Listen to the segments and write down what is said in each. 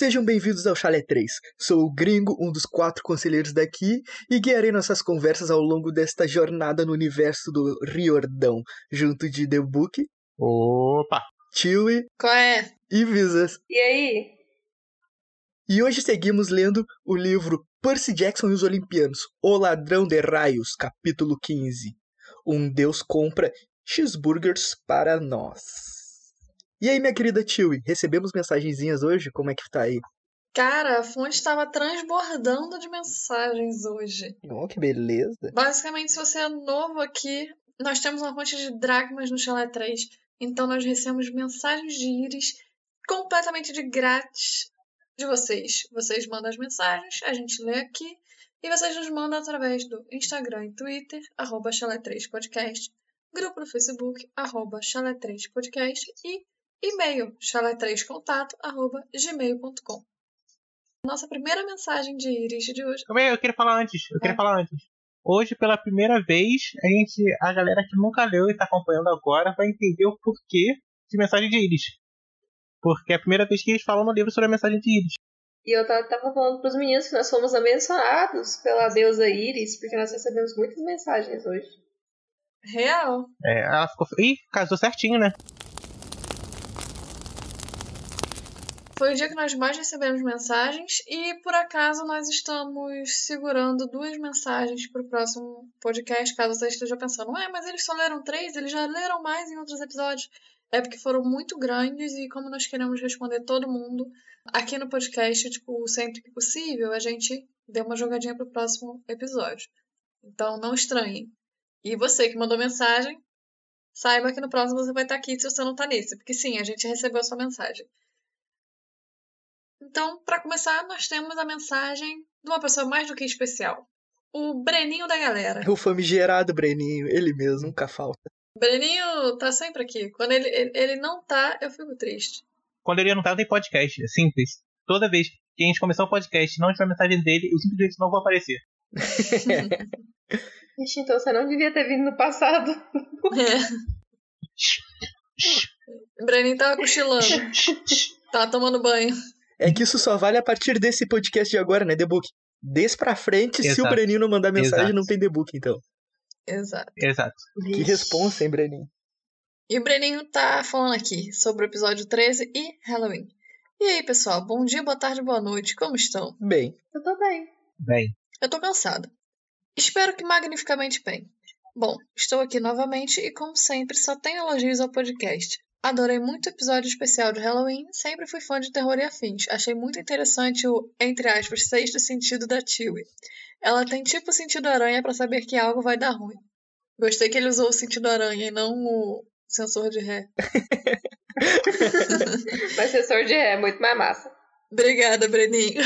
Sejam bem-vindos ao Chalé 3. Sou o Gringo, um dos quatro conselheiros daqui, e guiarei nossas conversas ao longo desta jornada no universo do Riordão, junto de The Book, Opa! Chewie Qual é? e Visas. E aí? E hoje seguimos lendo o livro Percy Jackson e os Olimpianos, O Ladrão de Raios, capítulo 15. Um Deus compra cheeseburgers para nós. E aí, minha querida Chewie, recebemos mensagenzinhas hoje? Como é que tá aí? Cara, a fonte estava transbordando de mensagens hoje. Oh, que beleza. Basicamente, se você é novo aqui, nós temos uma fonte de dracmas no Chalé 3. Então, nós recebemos mensagens de íris completamente de grátis de vocês. Vocês mandam as mensagens, a gente lê aqui. E vocês nos mandam através do Instagram e Twitter, arroba Chalé3podcast, grupo no Facebook, arroba Chalé3podcast e e-mail, chalé3contato, arroba gmail.com. Nossa primeira mensagem de íris de hoje. Calma aí, eu queria falar antes. Eu queria Ah. falar antes. Hoje, pela primeira vez, a gente, a galera que nunca leu e tá acompanhando agora vai entender o porquê de mensagem de íris. Porque é a primeira vez que eles falam no livro sobre a mensagem de íris. E eu tava, tava falando pros meninos que nós fomos abençoados pela deusa Iris, porque nós recebemos muitas mensagens hoje. Real. É, ela ficou. Ih, casou certinho, né? Foi o dia que nós mais recebemos mensagens e por acaso nós estamos segurando duas mensagens para o próximo podcast, caso você esteja pensando, ué, mas eles só leram três, eles já leram mais em outros episódios. É porque foram muito grandes e como nós queremos responder todo mundo aqui no podcast, tipo, sempre que possível, a gente deu uma jogadinha pro próximo episódio. Então não estranhem. E você que mandou mensagem, saiba que no próximo você vai estar aqui se você não tá nesse, porque sim, a gente recebeu a sua mensagem. Então, para começar, nós temos a mensagem de uma pessoa mais do que especial. O Breninho da galera. O famigerado Breninho, ele mesmo, nunca falta. Breninho tá sempre aqui. Quando ele, ele, ele não tá, eu fico triste. Quando ele não tá, tem podcast. É simples. Toda vez que a gente começar o podcast e não tiver mensagem dele, eu simplesmente não vou aparecer. Ixi, então você não devia ter vindo no passado. O Breninho tava cochilando. Tava tomando banho. É que isso só vale a partir desse podcast de agora, né, The Book? Desse pra frente, se o Exato. Breninho não mandar mensagem, Exato. não tem The Book, então. Exato. Exato. Que responsa, hein, Breninho? E o Breninho tá falando aqui sobre o episódio 13 e Halloween. E aí, pessoal? Bom dia, boa tarde, boa noite. Como estão? Bem, Eu tô bem. Bem. Eu tô cansada. Espero que magnificamente bem. Bom, estou aqui novamente e, como sempre, só tenho elogios ao podcast. Adorei muito o episódio especial de Halloween, sempre fui fã de terror e afins. Achei muito interessante o, entre aspas, sexto sentido da Chewie. Ela tem tipo sentido aranha pra saber que algo vai dar ruim. Gostei que ele usou o sentido aranha e não o sensor de ré. Mas sensor de ré é muito mais massa. Obrigada, Breninho.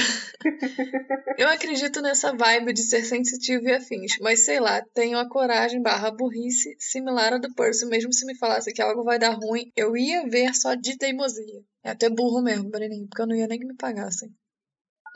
Eu acredito nessa vibe de ser sensitivo e afins, mas sei lá, tenho a coragem barra burrice similar à do Percy, mesmo se me falasse que algo vai dar ruim, eu ia ver só de teimosia. É até burro mesmo, Breninho, porque eu não ia nem que me pagassem.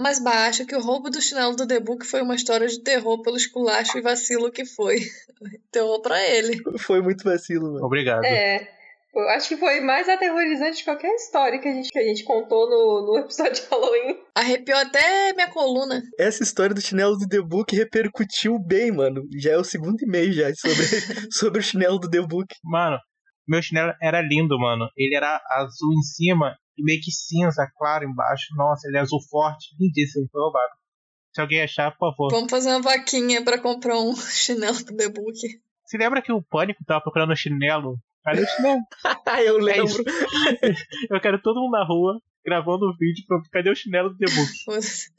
Mas bah, acho que o roubo do chinelo do The Book foi uma história de terror pelo esculacho e vacilo que foi. terror pra ele. foi muito vacilo, mano. Obrigado. É. Eu acho que foi mais aterrorizante de qualquer história que a gente, que a gente contou no, no episódio de Halloween. Arrepiou até minha coluna. Essa história do chinelo do The Book repercutiu bem, mano. Já é o segundo e-mail já sobre, sobre o chinelo do The Book. Mano, meu chinelo era lindo, mano. Ele era azul em cima e meio que cinza, claro, embaixo. Nossa, ele é azul forte. Lindíssimo, foi roubado. Se alguém achar, por favor. Vamos fazer uma vaquinha pra comprar um chinelo do The Book. Se lembra que o Pânico tava procurando chinelo? Cadê o chinelo? eu É lembro. isso. Eu quero todo mundo na rua gravando um vídeo pra cadê o chinelo do? Foda-se.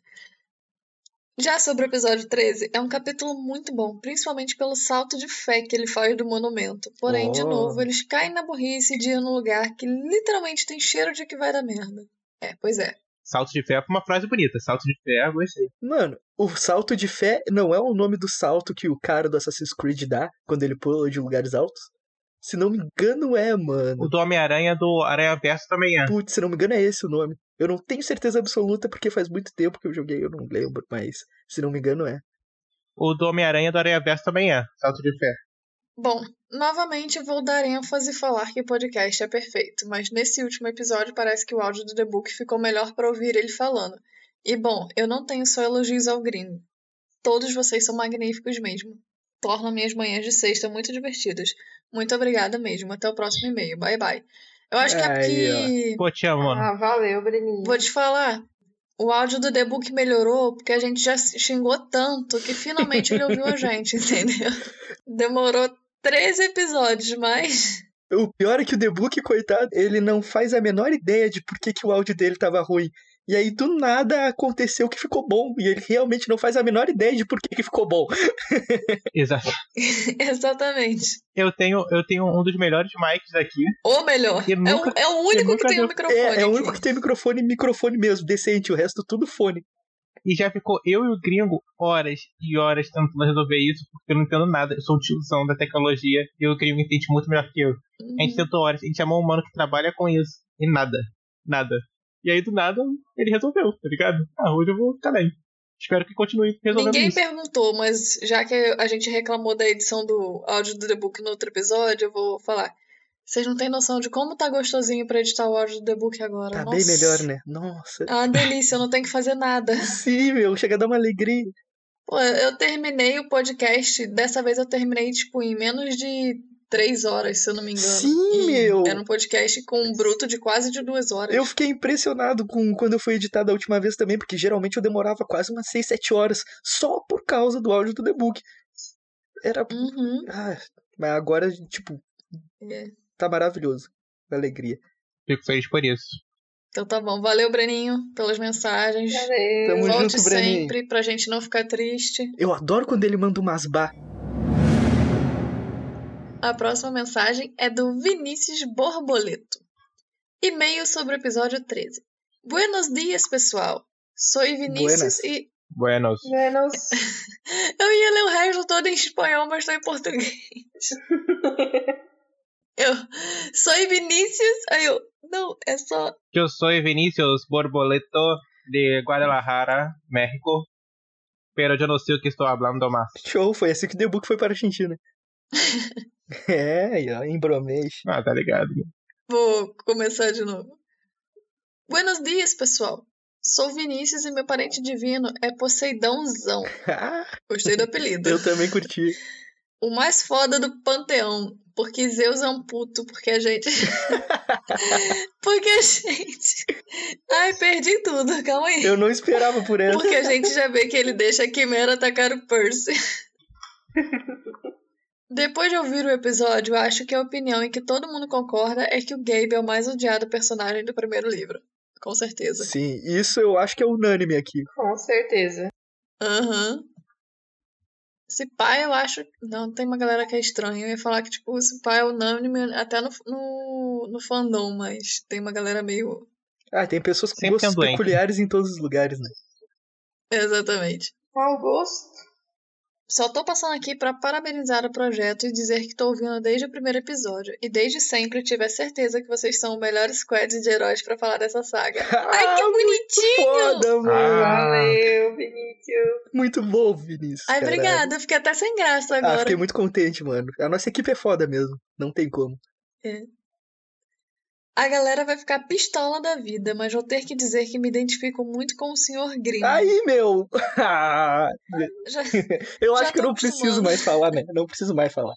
Já sobre o episódio 13, é um capítulo muito bom, principalmente pelo salto de fé que ele faz do monumento. Porém, de Oh. novo, eles caem na burrice de ir num lugar que literalmente tem cheiro de que vai dar merda. É, pois é. Salto de fé foi uma frase bonita. Salto de fé, gostei. Mano, o salto de fé não é o nome do salto que o cara do Assassin's Creed dá quando ele pula de lugares altos? Se não me engano, é, mano. O do Homem-Aranha do Aranha Verso também é. Putz, se não me engano, é esse o nome. Eu não tenho certeza absoluta porque faz muito tempo que eu joguei, eu não lembro, mas se não me engano, é. O do Homem-Aranha do Aranha Verso também é. Salto de fé. Bom, novamente vou dar ênfase e falar que o podcast é perfeito, mas nesse último episódio parece que o áudio do The Book ficou melhor para ouvir ele falando. E bom, eu não tenho só elogios ao gringo. Todos vocês são magníficos mesmo. Tornam minhas manhãs de sexta muito divertidas. Muito obrigada mesmo. Até o próximo e-mail. Bye bye. Eu acho que é Aí, porque. Pô, te amo, mano. Ah, valeu, Breninho. Vou te falar. O áudio do The Book melhorou porque a gente já xingou tanto que finalmente ele ouviu a gente, entendeu? Demorou 13 episódios, mas. O pior é que o The Book, coitado, ele não faz a menor ideia de por que, que o áudio dele tava ruim. E aí, do nada, aconteceu que ficou bom. E ele realmente não faz a menor ideia de por que, que ficou bom. Exato. Exatamente. Eu tenho, eu tenho um dos melhores mics aqui. Ou melhor. É, o, nunca- é o único e nunca que tem um deu- microfone. É, é o único que tem microfone, microfone mesmo, decente. O resto tudo fone. E já ficou eu e o gringo horas e horas tentando resolver isso, porque eu não entendo nada. Eu sou um tiozão da tecnologia e o gringo entende muito melhor que eu. A gente Uhum. tentou horas, a gente chamou um mano que trabalha com isso. E nada. Nada. E aí, do nada, ele resolveu, tá ligado? Ah, hoje eu vou ficar bem. Espero que continue resolvendo Ninguém isso. perguntou, mas já que a gente reclamou da edição do áudio do The Book no outro episódio, eu vou falar. Vocês não têm noção de como tá gostosinho pra editar o áudio do The Book agora. Tá Nossa. bem melhor, né? Nossa. É uma delícia, eu não tenho que fazer nada. Sim, meu, chega a dar uma alegria. Pô, eu terminei o podcast, dessa vez eu terminei, tipo, em menos de três horas, se eu não me engano. Sim, E meu. Era um podcast com um bruto de quase de duas horas. Eu fiquei impressionado com quando eu fui editar da última vez também, porque geralmente eu demorava quase umas 6, 7 horas só por causa do áudio do The Book. Era. Uhum. Ah, mas agora, tipo, É. tá maravilhoso. Alegria. Fico feliz por isso. Então tá bom. Valeu, Breninho, pelas mensagens. Valeu. Tamo Volte junto, Breninho. sempre pra gente não ficar triste. Eu adoro quando ele manda umas bar. A próxima mensagem é do Vinícius Borboleto. E-mail sobre o episódio 13. Buenos dias, pessoal. Sou Vinícius Buenas. e. Buenos. Menos. Eu ia ler o resto todo em espanhol, mas tô em português. eu. Sou Vinícius. Aí eu. Não, é só. Eu sou Vinicius Borboleto de Guadalajara, México. Pero yo no sé o que estou hablando más. Show, foi assim que o The Book foi para a Argentina. é, aí, ó, embromês. Ah, tá ligado. Vou começar de novo. Buenos dias, pessoal. Sou Vinícius e meu parente divino é Poseidãozão. Ah, Gostei do apelido. eu também curti. O mais foda do panteão. Porque Zeus é um puto, porque a gente. porque a gente. Ai, perdi tudo, calma aí. Eu não esperava por essa. Porque a gente já vê que ele deixa a Quimera atacar o Percy. Depois de ouvir o episódio, acho que a opinião em que todo mundo concorda é que o Gabe é o mais odiado personagem do primeiro livro. Com certeza. Sim, isso eu acho que é unânime aqui. Com certeza. Aham. Esse pai, eu acho. Não, tem uma galera que é estranha. Eu ia falar que, tipo, esse pai é unânime até no, no, no fandom, mas tem uma galera meio. Ah, tem pessoas com Sempre gostos peculiares em todos os lugares, né? Exatamente. Mau gosto. Só tô passando aqui pra parabenizar o projeto e dizer que tô ouvindo desde o primeiro episódio. E desde sempre tive a certeza que vocês são o melhor squad de heróis pra falar dessa saga. Ai, que Ah, bonitinho! Foda, mano. Ah. Valeu, Vinícius. Muito bom, Vinícius. Ai, caralho. obrigada. Eu fiquei até sem graça Ah, agora. fiquei muito contente, mano. A nossa equipe é foda mesmo. Não tem como. A galera vai ficar pistola da vida, mas vou ter que dizer que me identifico muito com o Sr. Grimm. Aí, meu! Já- eu acho que eu não preciso mais falar, né? Não preciso mais falar.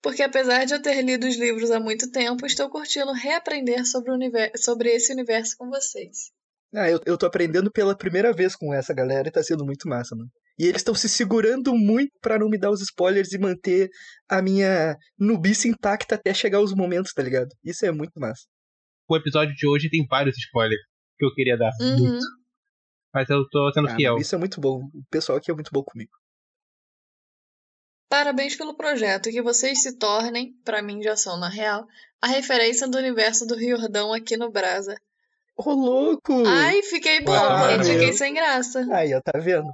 Porque apesar de eu ter lido os livros há muito tempo, estou curtindo reaprender sobre, o univer- sobre esse universo com vocês. Ah, eu, eu tô aprendendo pela primeira vez com essa galera e tá sendo muito massa, mano. E eles estão se segurando muito pra não me dar os spoilers e manter a minha nubice intacta até chegar os momentos, tá ligado? Isso é muito massa. O episódio de hoje tem vários spoilers que eu queria dar. Uhum. Mas eu tô sendo Ah, fiel. isso é muito bom. O pessoal aqui é muito bom comigo. Parabéns pelo projeto, que vocês se tornem, pra mim já são na real, a referência do universo do Riordão aqui no Brasa. Ô, louco! Ai, fiquei boba, Ah, fiquei sem graça. Aí, ó, tá vendo?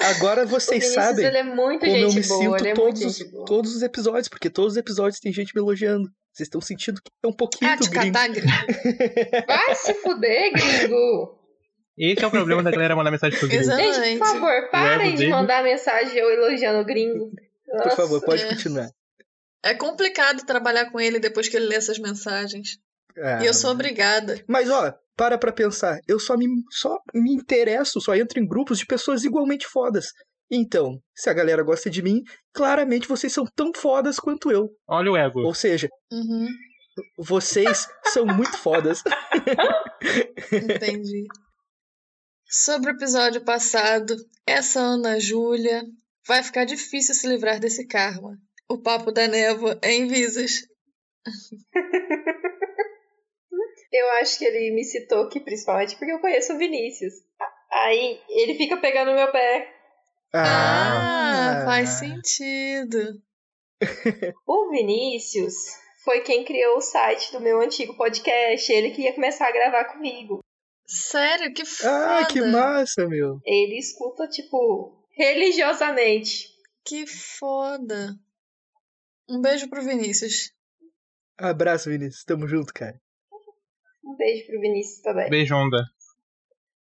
Agora vocês Vinícius, sabem ele é muito como eu me boa, sinto ele é todos, os, todos os episódios, porque todos os episódios tem gente me elogiando. Vocês estão sentindo que é um pouquinho Ah, do te gringo. catar, gringo. Vai se fuder, gringo. Esse é o problema da galera mandar mensagem pro gringo. Exato. Gente, por favor, parem de mandar mensagem eu elogiando o gringo. Por favor, pode É. continuar. É complicado trabalhar com ele depois que ele lê essas mensagens. Ah, E eu sou obrigada. Mas ó, para pra pensar. Eu só me, só me interesso, só entro em grupos de pessoas igualmente fodas. Então, se a galera gosta de mim, claramente vocês são tão fodas quanto eu. Olha o ego. Ou seja, Uhum, vocês são muito fodas. entendi. Sobre o episódio passado, essa Ana Júlia vai ficar difícil se livrar desse karma. O papo da névoa é em visas. Eu acho que ele me citou aqui, principalmente porque eu conheço o Vinícius. Aí ele fica pegando no meu pé. Ah, faz sentido. O Vinícius foi quem criou o site do meu antigo podcast. Ele que ia começar a gravar comigo. Sério, que foda. Ah, que massa, meu. Ele escuta, tipo, religiosamente. Que foda. Um beijo pro Vinícius. Abraço, Vinícius. Tamo junto, cara. Um beijo pro Vinícius também. Beijo, onda.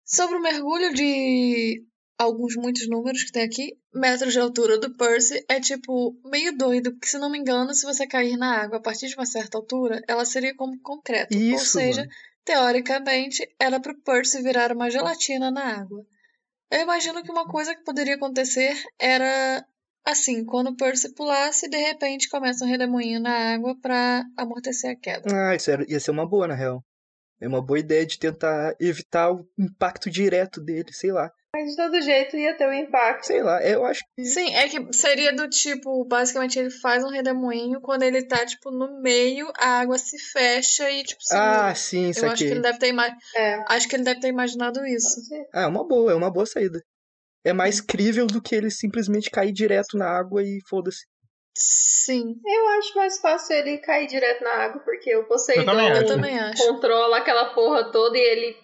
Sobre o mergulho de alguns muitos números que tem aqui, metros de altura do Percy é tipo meio doido, porque se não me engano, se você cair na água a partir de uma certa altura, ela seria como concreto. Ou Isso, seja, mano. teoricamente, era pro Percy virar uma gelatina na água. Eu imagino que uma coisa que poderia acontecer era assim, quando o Percy pulasse, de repente começa um redemoinho na água pra amortecer a queda. Ah, isso era- ia ser uma boa, na real. É uma boa ideia de tentar evitar o impacto direto dele, sei lá. Mas de todo jeito ia ter um impacto. Sei lá, eu acho que. Sim, é que seria do tipo, basicamente ele faz um redemoinho, quando ele tá, tipo, no meio, a água se fecha e, tipo, segura. Ah, sim, isso Eu acho que aqui. ele deve ter ima... É. acho que ele deve ter imaginado isso. Ah, é uma boa, é uma boa saída. É mais crível do que ele simplesmente cair direto na água e foda-se. Sim, Eu acho mais fácil ele cair direto na água, porque o Eu também Poseidon eu também acho. controla aquela porra toda e ele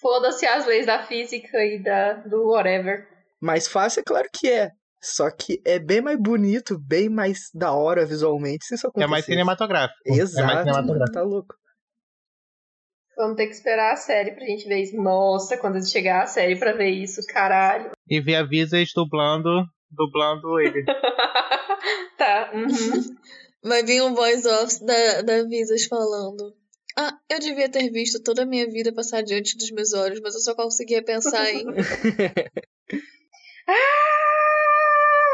foda-se as leis da física e da, do whatever. Mais fácil, é claro que é. Só que é bem mais bonito, bem mais da hora visualmente se isso É acontecer. mais cinematográfico. É mais Exato, cinematográfico. tá louco. Vamos ter que esperar a série pra gente ver isso. Nossa, quando chegar a série pra ver isso, caralho. E ver a Visas dublando, dublando ele. tá, uhum. Vai vir um voice off da, da Visas falando. Ah, eu devia ter visto toda a minha vida passar diante dos meus olhos, mas eu só conseguia pensar em.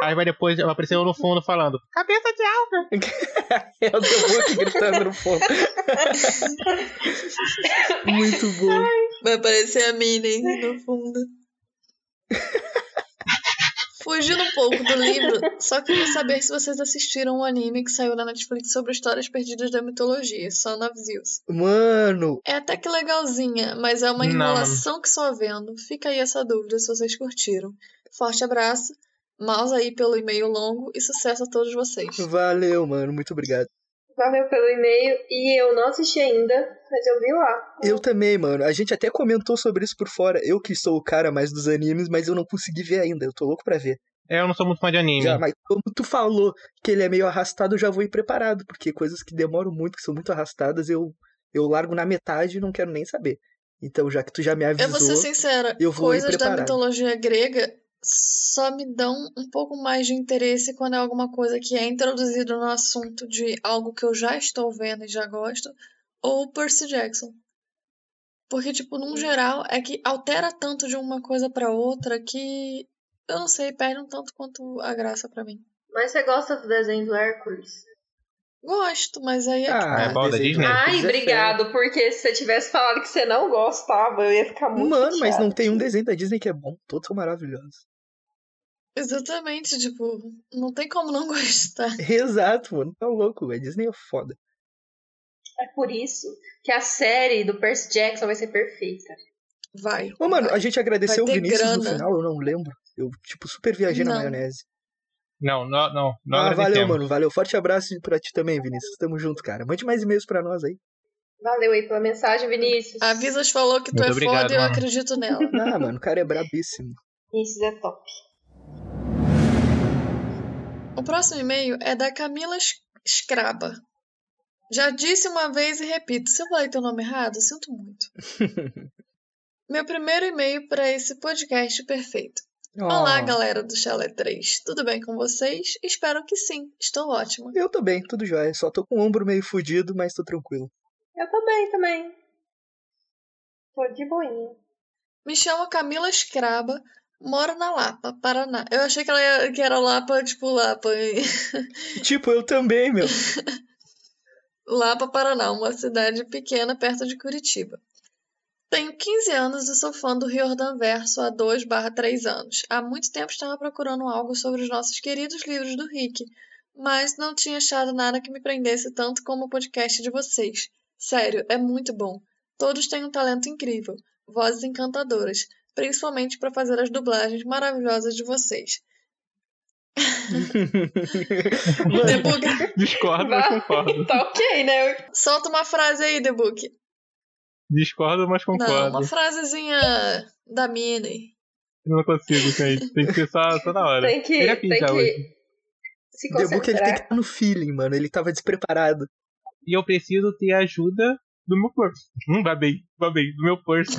Aí vai depois, vai aparecer eu no fundo falando, cabeça de alga. É o Book gritando no fundo. Muito bom. Vai aparecer a Minnie no fundo. Fugindo um pouco do livro, só queria saber se vocês assistiram o anime que saiu na Netflix sobre histórias perdidas da mitologia, Son of Zeus. Mano, É até que legalzinha, mas é uma enrolação que só vendo. Fica aí essa dúvida se vocês curtiram. Forte abraço, mouse aí pelo e-mail longo e sucesso a todos vocês. valeu, mano. Muito obrigado. Valeu pelo e-mail. E eu não assisti ainda, mas eu vi lá. Eu também, mano. A gente até comentou sobre isso por fora. Eu que sou o cara mais dos animes, mas eu não consegui ver ainda. Eu tô louco pra ver. É, Eu não sou muito fã de anime. Já, mas como tu falou que ele é meio arrastado, eu já vou ir preparado, porque coisas que demoram muito, que são muito arrastadas, eu, eu largo na metade e não quero nem saber. Então, já que tu já me Eu avisou, vou ser sincera, eu vou ir coisas da mitologia grega só me dão um pouco mais de interesse quando é alguma coisa que é introduzido no assunto de algo que eu já estou vendo e já gosto, ou Percy Jackson. Porque, tipo, num geral, é que altera tanto de uma coisa pra outra que, eu não sei, perde um tanto quanto a graça pra mim. Mas você gosta do desenho do Hércules? Gosto, mas aí é que Ah, É bom da Disney? de Ai, é obrigado, porque se você tivesse falado que você não gostava, eu ia ficar muito Mano, mas chateada. não tem um desenho da Disney que é bom. Todos são maravilhosos. exatamente, tipo, não tem como não gostar. Exato, mano. Tá louco. A Disney é foda. É por isso que a série do Percy Jackson vai ser perfeita. Vai. Ô, mano, vai. a gente agradeceu o Vinícius no grana. final, eu não lembro. Eu, tipo, super viajei na Não. maionese. Não, não, não. não ah, valeu, mano. Valeu. Forte abraço pra ti também, Vinícius. Tamo junto, cara. Mande mais e-mails pra nós aí. Valeu aí pela mensagem, Vinícius. A Visas falou que tu Muito é obrigado, foda e eu mano. acredito nela. Ah, mano, o cara é brabíssimo. Vinícius é top. O próximo e-mail é da Camila Scraba. Já disse uma vez e repito, se eu falei teu nome errado, sinto muito. Meu primeiro e-mail para esse podcast perfeito. Olá, galera do Chalé 3. Tudo bem com vocês? Espero que sim. Estou ótima. Eu tô bem, tudo jóia. Só tô com o ombro meio fudido, mas tô tranquilo. Eu tô bem também. Tô de boinha. Me chamo Camila Scraba, moro na Lapa, Paraná. Eu achei que ela ia- que era Lapa, tipo Lapa. Tipo, eu também, meu. Lapa, Paraná, uma cidade pequena perto de Curitiba. Tenho 15 anos e sou fã do Riordan Verso há 2/3 anos. Há muito tempo estava procurando algo sobre os nossos queridos livros do Rick, mas não tinha achado nada que me prendesse tanto como o podcast de vocês. Sério, é muito bom. Todos têm um talento incrível, vozes encantadoras, principalmente para fazer as dublagens maravilhosas de vocês. Mano, Debug, Discordo, mas concordo. Tá ok, né? solta uma frase aí, Debug. Discordo, mas Não, concordo. uma frasezinha da Minnie. Não consigo, gente. Tem que ser só, na hora. Tem que, tem já que hoje. se o Debug ele tem que concentrar. estar no feeling, mano. Ele tava despreparado. E eu preciso ter a ajuda do meu purse. Hum, babei, babei, do meu purse.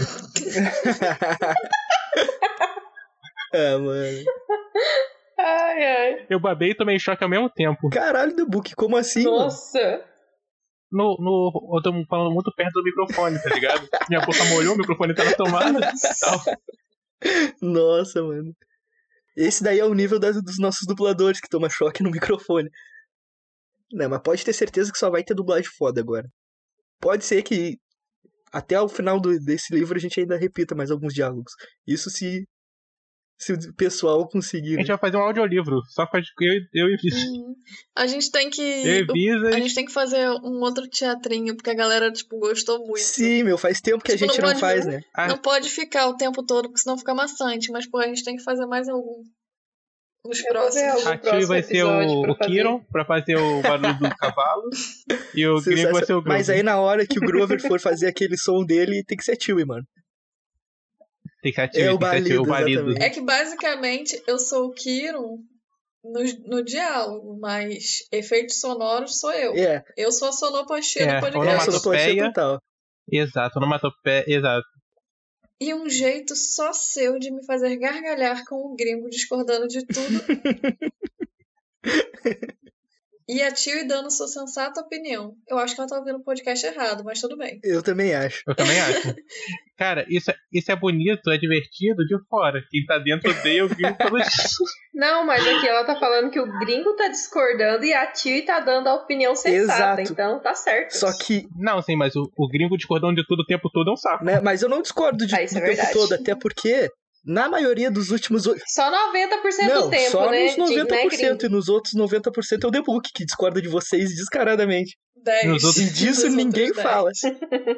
ah, mano. Ai, ai. Eu babei e tomei choque ao mesmo tempo. Caralho, Debug, como assim, mano? No, no, eu tô falando muito perto do microfone, tá ligado? Minha boca molhou, o microfone tá na tomada. Tal. Nossa, mano. Esse daí é o nível das- dos nossos dubladores que toma choque no microfone. Não, mas pode ter certeza que só vai ter dublagem foda agora. Pode ser que até o final do- desse livro a gente ainda repita mais alguns diálogos. Isso se, se o pessoal conseguir. A né? gente vai fazer um audiolivro, só com a- eu, eu e Visas. Uhum. A gente tem que. Eu e A gente tem que fazer um outro teatrinho, porque a galera, tipo, gostou muito. Sim, meu, faz tempo que a Tipo, gente não não faz, ver. né? Ah. Não pode ficar o tempo todo, porque senão fica maçante. Mas, pô, a gente tem que fazer mais algum. Nos próximos. A Tio vai ser o, pra o fazer. Kiron pra fazer o barulho do cavalo. E o gringo vai ser o Grover. Mas aí na hora que o Grover for fazer aquele som dele, tem que ser Chewie, mano. Tem que ativar, É o tem que ativar balido, o balido. exatamente. É que basicamente eu sou o Kiron no, no diálogo, mas efeitos sonoros sou eu. É, Eu sou a sonoplastia É, do é a podcast. Onomatopeia. total. Exato, onomatopeia, exato. E um jeito só seu de me fazer gargalhar com o gringo discordando de tudo. e a Tio dando sua sensata opinião. Eu acho que ela tá ouvindo o podcast errado, mas tudo bem. Eu também acho. Eu também acho. Cara, isso, é- isso é bonito, é divertido de fora. Quem tá dentro odeia o gringo pelo disso. Não, mas aqui ela tá falando que o gringo tá discordando e a Tio tá dando a opinião sensata. Exato. Então tá certo. Só que, Não, sim, mas o, o gringo discordando de tudo o tempo todo é um saco. né, mas eu não discordo de, Ah, isso do é tempo verdade. todo, até porque na maioria dos últimos. Só 90% Não, do tempo, só né? nos de- né, 90% gringo? e nos outros 90% é o Debug que discorda de vocês descaradamente. 10. Nos outros- E disso Dos ninguém outros fala. 10.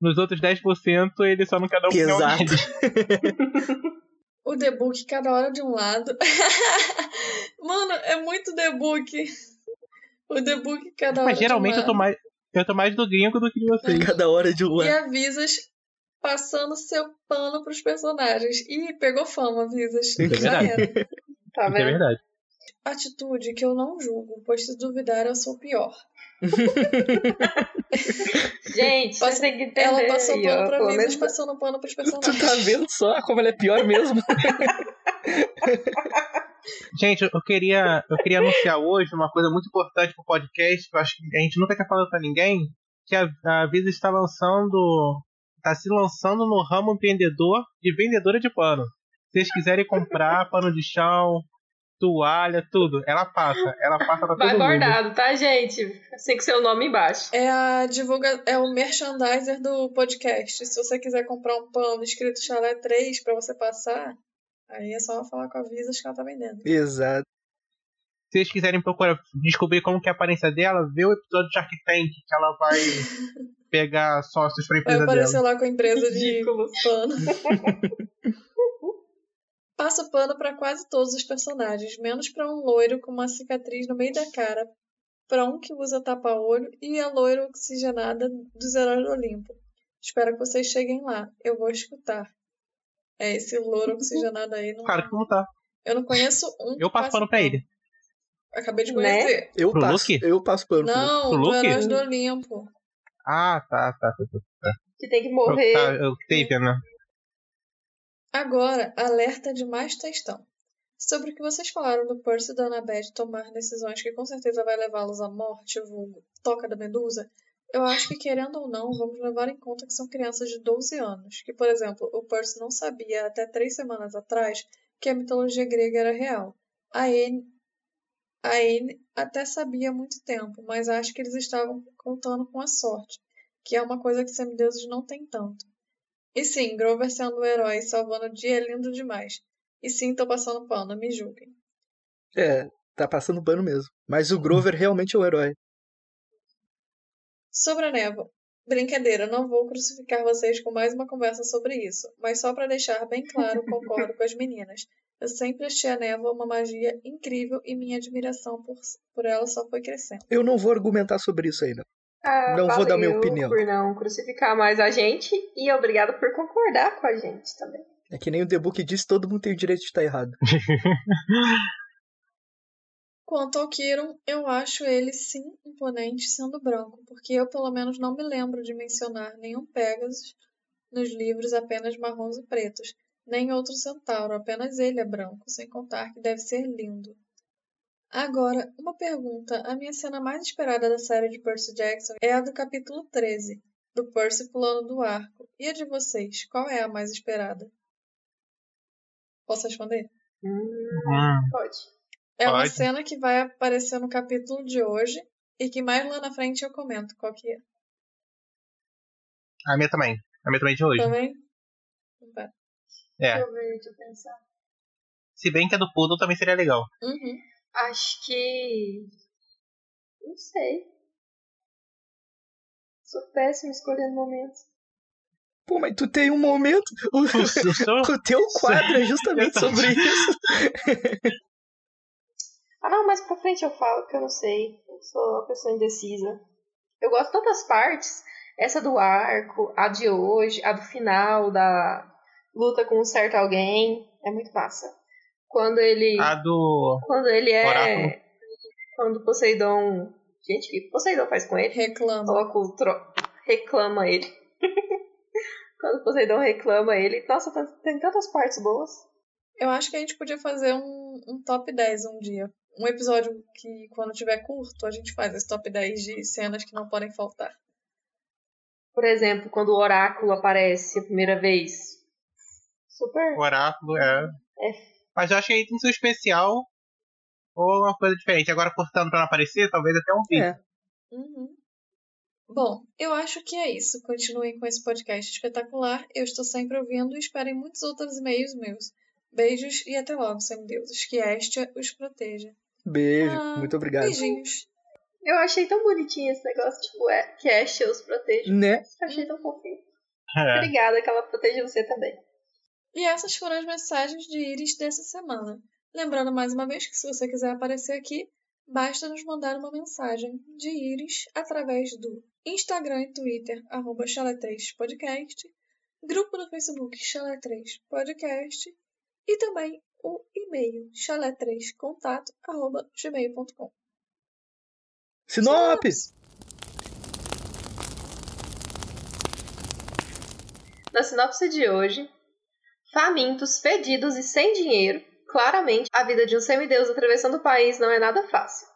Nos outros 10% ele só não quer dar opinião Exato. dele. O debook cada hora de um lado. Mano, é muito debook. O debook cada hora Mas geralmente de um eu tô lado. mais. Eu tô mais do gringo do que de vocês. Cada hora de um E lado. a Visas passando seu pano pros personagens. Ih, pegou fama, Visas. É Já verdade. era. Tá é vendo? verdade. Atitude que eu não julgo, pois se duvidar eu sou pior. Gente, Passa- você tem que entender. Ela passou pano ó, pra pelo Visas, menos- passando pano pros Tu personagens. tá vendo só como ela é pior mesmo? Gente, eu queria, eu queria anunciar hoje uma coisa muito importante pro podcast, que eu acho que a gente nunca tinha falado pra ninguém, que a, a Visa está lançando, está se lançando no ramo empreendedor de vendedora de pano. Se vocês quiserem comprar pano de chão, toalha, tudo, ela passa, ela passa pra todo Vai mundo. bordado, tá, gente? Assim com seu nome embaixo. É a divulga... é o merchandiser do podcast. Se você quiser comprar um pano escrito Chalé 3 pra você passar, aí é só falar com a Visas que ela tá vendendo. Exato. Se vocês quiserem procurar descobrir como que é a aparência dela, vê o episódio de Shark Tank, que ela vai pegar sócios pra Vai empresa aparecer dela. lá com a empresa de Ridículo. pano. Passa pano pra quase todos os personagens, menos pra um loiro com uma cicatriz no meio da cara, pra um que usa tapa-olho e a loira oxigenada dos heróis do Olimpo. Espero que vocês cheguem lá. Eu vou escutar. É, esse louro oxigenado aí não. Claro que não tá. Eu não conheço um. Eu que passo pano pra ele. Acabei de Né? conhecer. Eu Pro passo, eu passo pano. Não, Pro? Heróis do Olimpo. Ah, tá, tá. tá, tá. Que tem que morrer. tá, Octavian, né? Agora, alerta de mais textão. Sobre o que vocês falaram do Percy e da Annabeth tomar decisões que com certeza vai levá-los à morte, vulgo toca da medusa, eu acho que, querendo ou não, vamos levar em conta que são crianças de 12 anos, que, por exemplo, o Percy não sabia até três semanas atrás que a mitologia grega era real. A Anne, a Anne até sabia há muito tempo, mas acho que eles estavam contando com a sorte, que é uma coisa que semideuses não têm tanto. E sim, Grover sendo o herói salvando o dia é lindo demais. E sim, tô passando pano, me julguem. É, tá passando pano mesmo. Mas o Grover realmente é o herói. Sobre a névoa. Brincadeira, não vou crucificar vocês com mais uma conversa sobre isso, mas só para deixar bem claro, concordo com as meninas. Eu sempre achei a névoa uma magia incrível e minha admiração por, por ela só foi crescendo. Eu não vou argumentar sobre isso ainda. Ah, Não vou dar minha opinião. por não crucificar mais a gente e obrigado por concordar com a gente também. É que nem o The Book diz, todo mundo tem o direito de estar errado. Quanto ao Kiron, eu acho ele sim imponente sendo branco, porque eu pelo menos não me lembro de mencionar nenhum Pegasus nos livros apenas marrons e pretos, nem outro centauro, apenas ele é branco, sem contar que deve ser lindo. Agora, uma pergunta. A minha cena mais esperada da série de Percy Jackson é a do capítulo 13, do Percy pulando do arco. E a de vocês, qual é a mais esperada? Posso responder? Hum, pode. É uma Pode. cena que vai aparecer no capítulo de hoje e que mais lá na frente eu comento qual que é. a minha também. A minha também de hoje. Também? É. Deixa eu ver, deixa eu pensar. Se bem que a do Poodle também seria legal. Uhum. Acho que. Não sei. Sou péssima escolhendo momentos. Pô, mas tu tem um momento. O, O seu- o teu quadro é justamente sobre isso. Ah, não, mais pra frente eu falo, porque eu não sei. Eu sou uma pessoa indecisa. Eu gosto de tantas partes. Essa do arco, a de hoje, a do final, da luta com um certo alguém. É muito massa. Quando ele. A do. Quando ele é. Oráculo. Quando o Poseidon. Gente, o que Poseidon faz com ele? Reclama. Coloca o tro... reclama ele. Quando o Poseidon reclama ele. Nossa, tá- tem tantas partes boas. Eu acho que a gente podia fazer um, um top 10 um dia. Um episódio que, quando tiver curto, a gente faz esse top 10 de cenas que não podem faltar. Por exemplo, quando o oráculo aparece a primeira vez. Super. O oráculo é. Mas eu acho que aí tem um especial ou uma coisa diferente. Agora, cortando pra não aparecer, talvez até um vídeo. É. Uhum. Bom, eu acho que é isso. Continuem com esse podcast espetacular. Eu estou sempre ouvindo e esperem muitos outros e-mails meus. Beijos e até logo, semideuses. Que Estia os proteja. Beijo, Ah, muito obrigado. Beijinhos. Eu achei tão bonitinho esse negócio, tipo, é, que Ash os protege. Né? Achei tão fofinho. É. Obrigada que ela protege você também. E essas foram as mensagens de Iris dessa semana. Lembrando mais uma vez que se você quiser aparecer aqui, basta nos mandar uma mensagem de Iris através do Instagram e Twitter, arroba chalé3podcast, grupo no Facebook Chalé3 Podcast e também o e-mail chalé3contato arroba gmail.com. Sinopse! Na sinopse de hoje, famintos, fedidos e sem dinheiro, claramente a vida de um semideus atravessando o país não é nada fácil.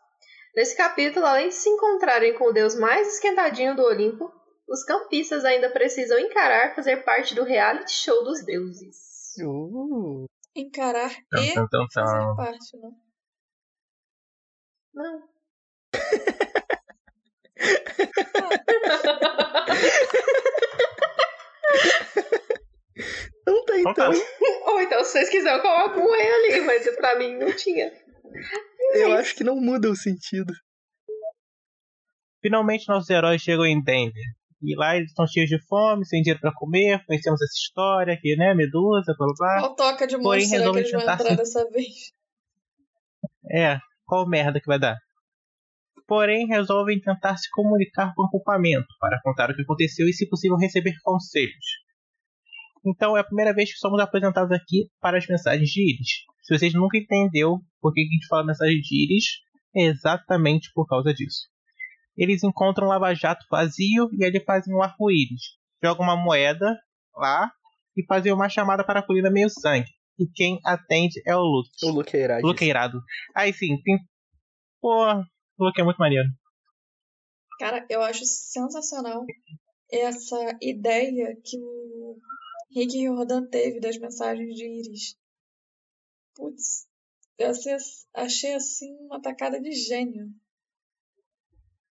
Nesse capítulo, além de se encontrarem com o deus mais esquentadinho do Olimpo, os campistas ainda precisam encarar fazer parte do reality show dos deuses. Uh, Encarar Tum, e tum, tum, fazer parte, né? Não. não tá Então tá. então. Ou então, se vocês quiserem, eu coloco um E ali, mas pra mim não tinha. Eu acho que não muda o sentido. Finalmente nossos heróis chegam em Denver. E lá eles estão cheios de fome, sem dinheiro pra comer. Conhecemos essa história aqui, né? Medusa, blá blá blá. Qual toca de monstro será que eles vão entrar se- dessa vez? É, qual merda que vai dar? Porém, resolvem tentar se comunicar com o acampamento para contar o que aconteceu e, se possível, receber conselhos. Então, é a primeira vez que somos apresentados aqui para as mensagens de Iris. Se vocês nunca entendeu por que a gente fala mensagem de Iris, é exatamente por causa disso. Eles encontram um lava-jato vazio e ali fazem um arco-íris. Jogam uma moeda lá e fazer uma chamada para a colina meio sangue. E quem atende é o Luke. O Luke é irado. O Luke é irado. Aí sim, tem. Pô, o Luke é muito maneiro. Cara, eu acho sensacional essa ideia que o Rick Jordan teve das mensagens de Iris. Putz, eu achei, achei assim uma tacada de gênio.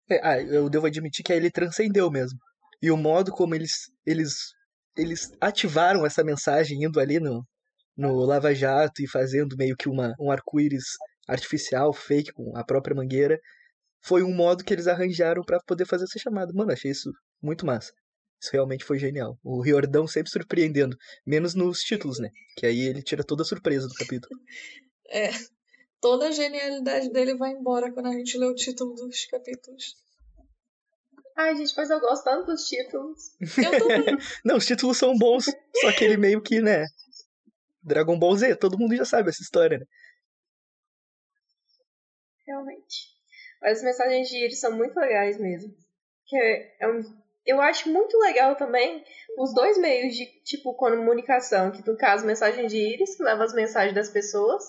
É, ah, eu devo admitir que aí ele transcendeu mesmo. E o modo como eles, eles, eles ativaram essa mensagem indo ali no, no Lava Jato e fazendo meio que uma, um arco-íris artificial, fake, com a própria mangueira, foi um modo que eles arranjaram para poder fazer essa chamada. Mano, achei isso muito massa. Isso realmente foi genial. O Riordão sempre surpreendendo, menos nos títulos, né? Que aí ele tira toda a surpresa do capítulo. É, toda a genialidade dele vai embora quando a gente lê o título dos capítulos. Ai, gente, mas eu gosto tanto dos títulos. Eu também. Não, os títulos são bons, só que ele meio que, né? Dragon Ball Z, todo mundo já sabe essa história, né? Realmente. Mas as mensagens de Iris são muito legais mesmo. Que é, é um, eu acho muito legal também os dois meios de, tipo, comunicação. Que no caso, mensagem de Iris, que leva as mensagens das pessoas.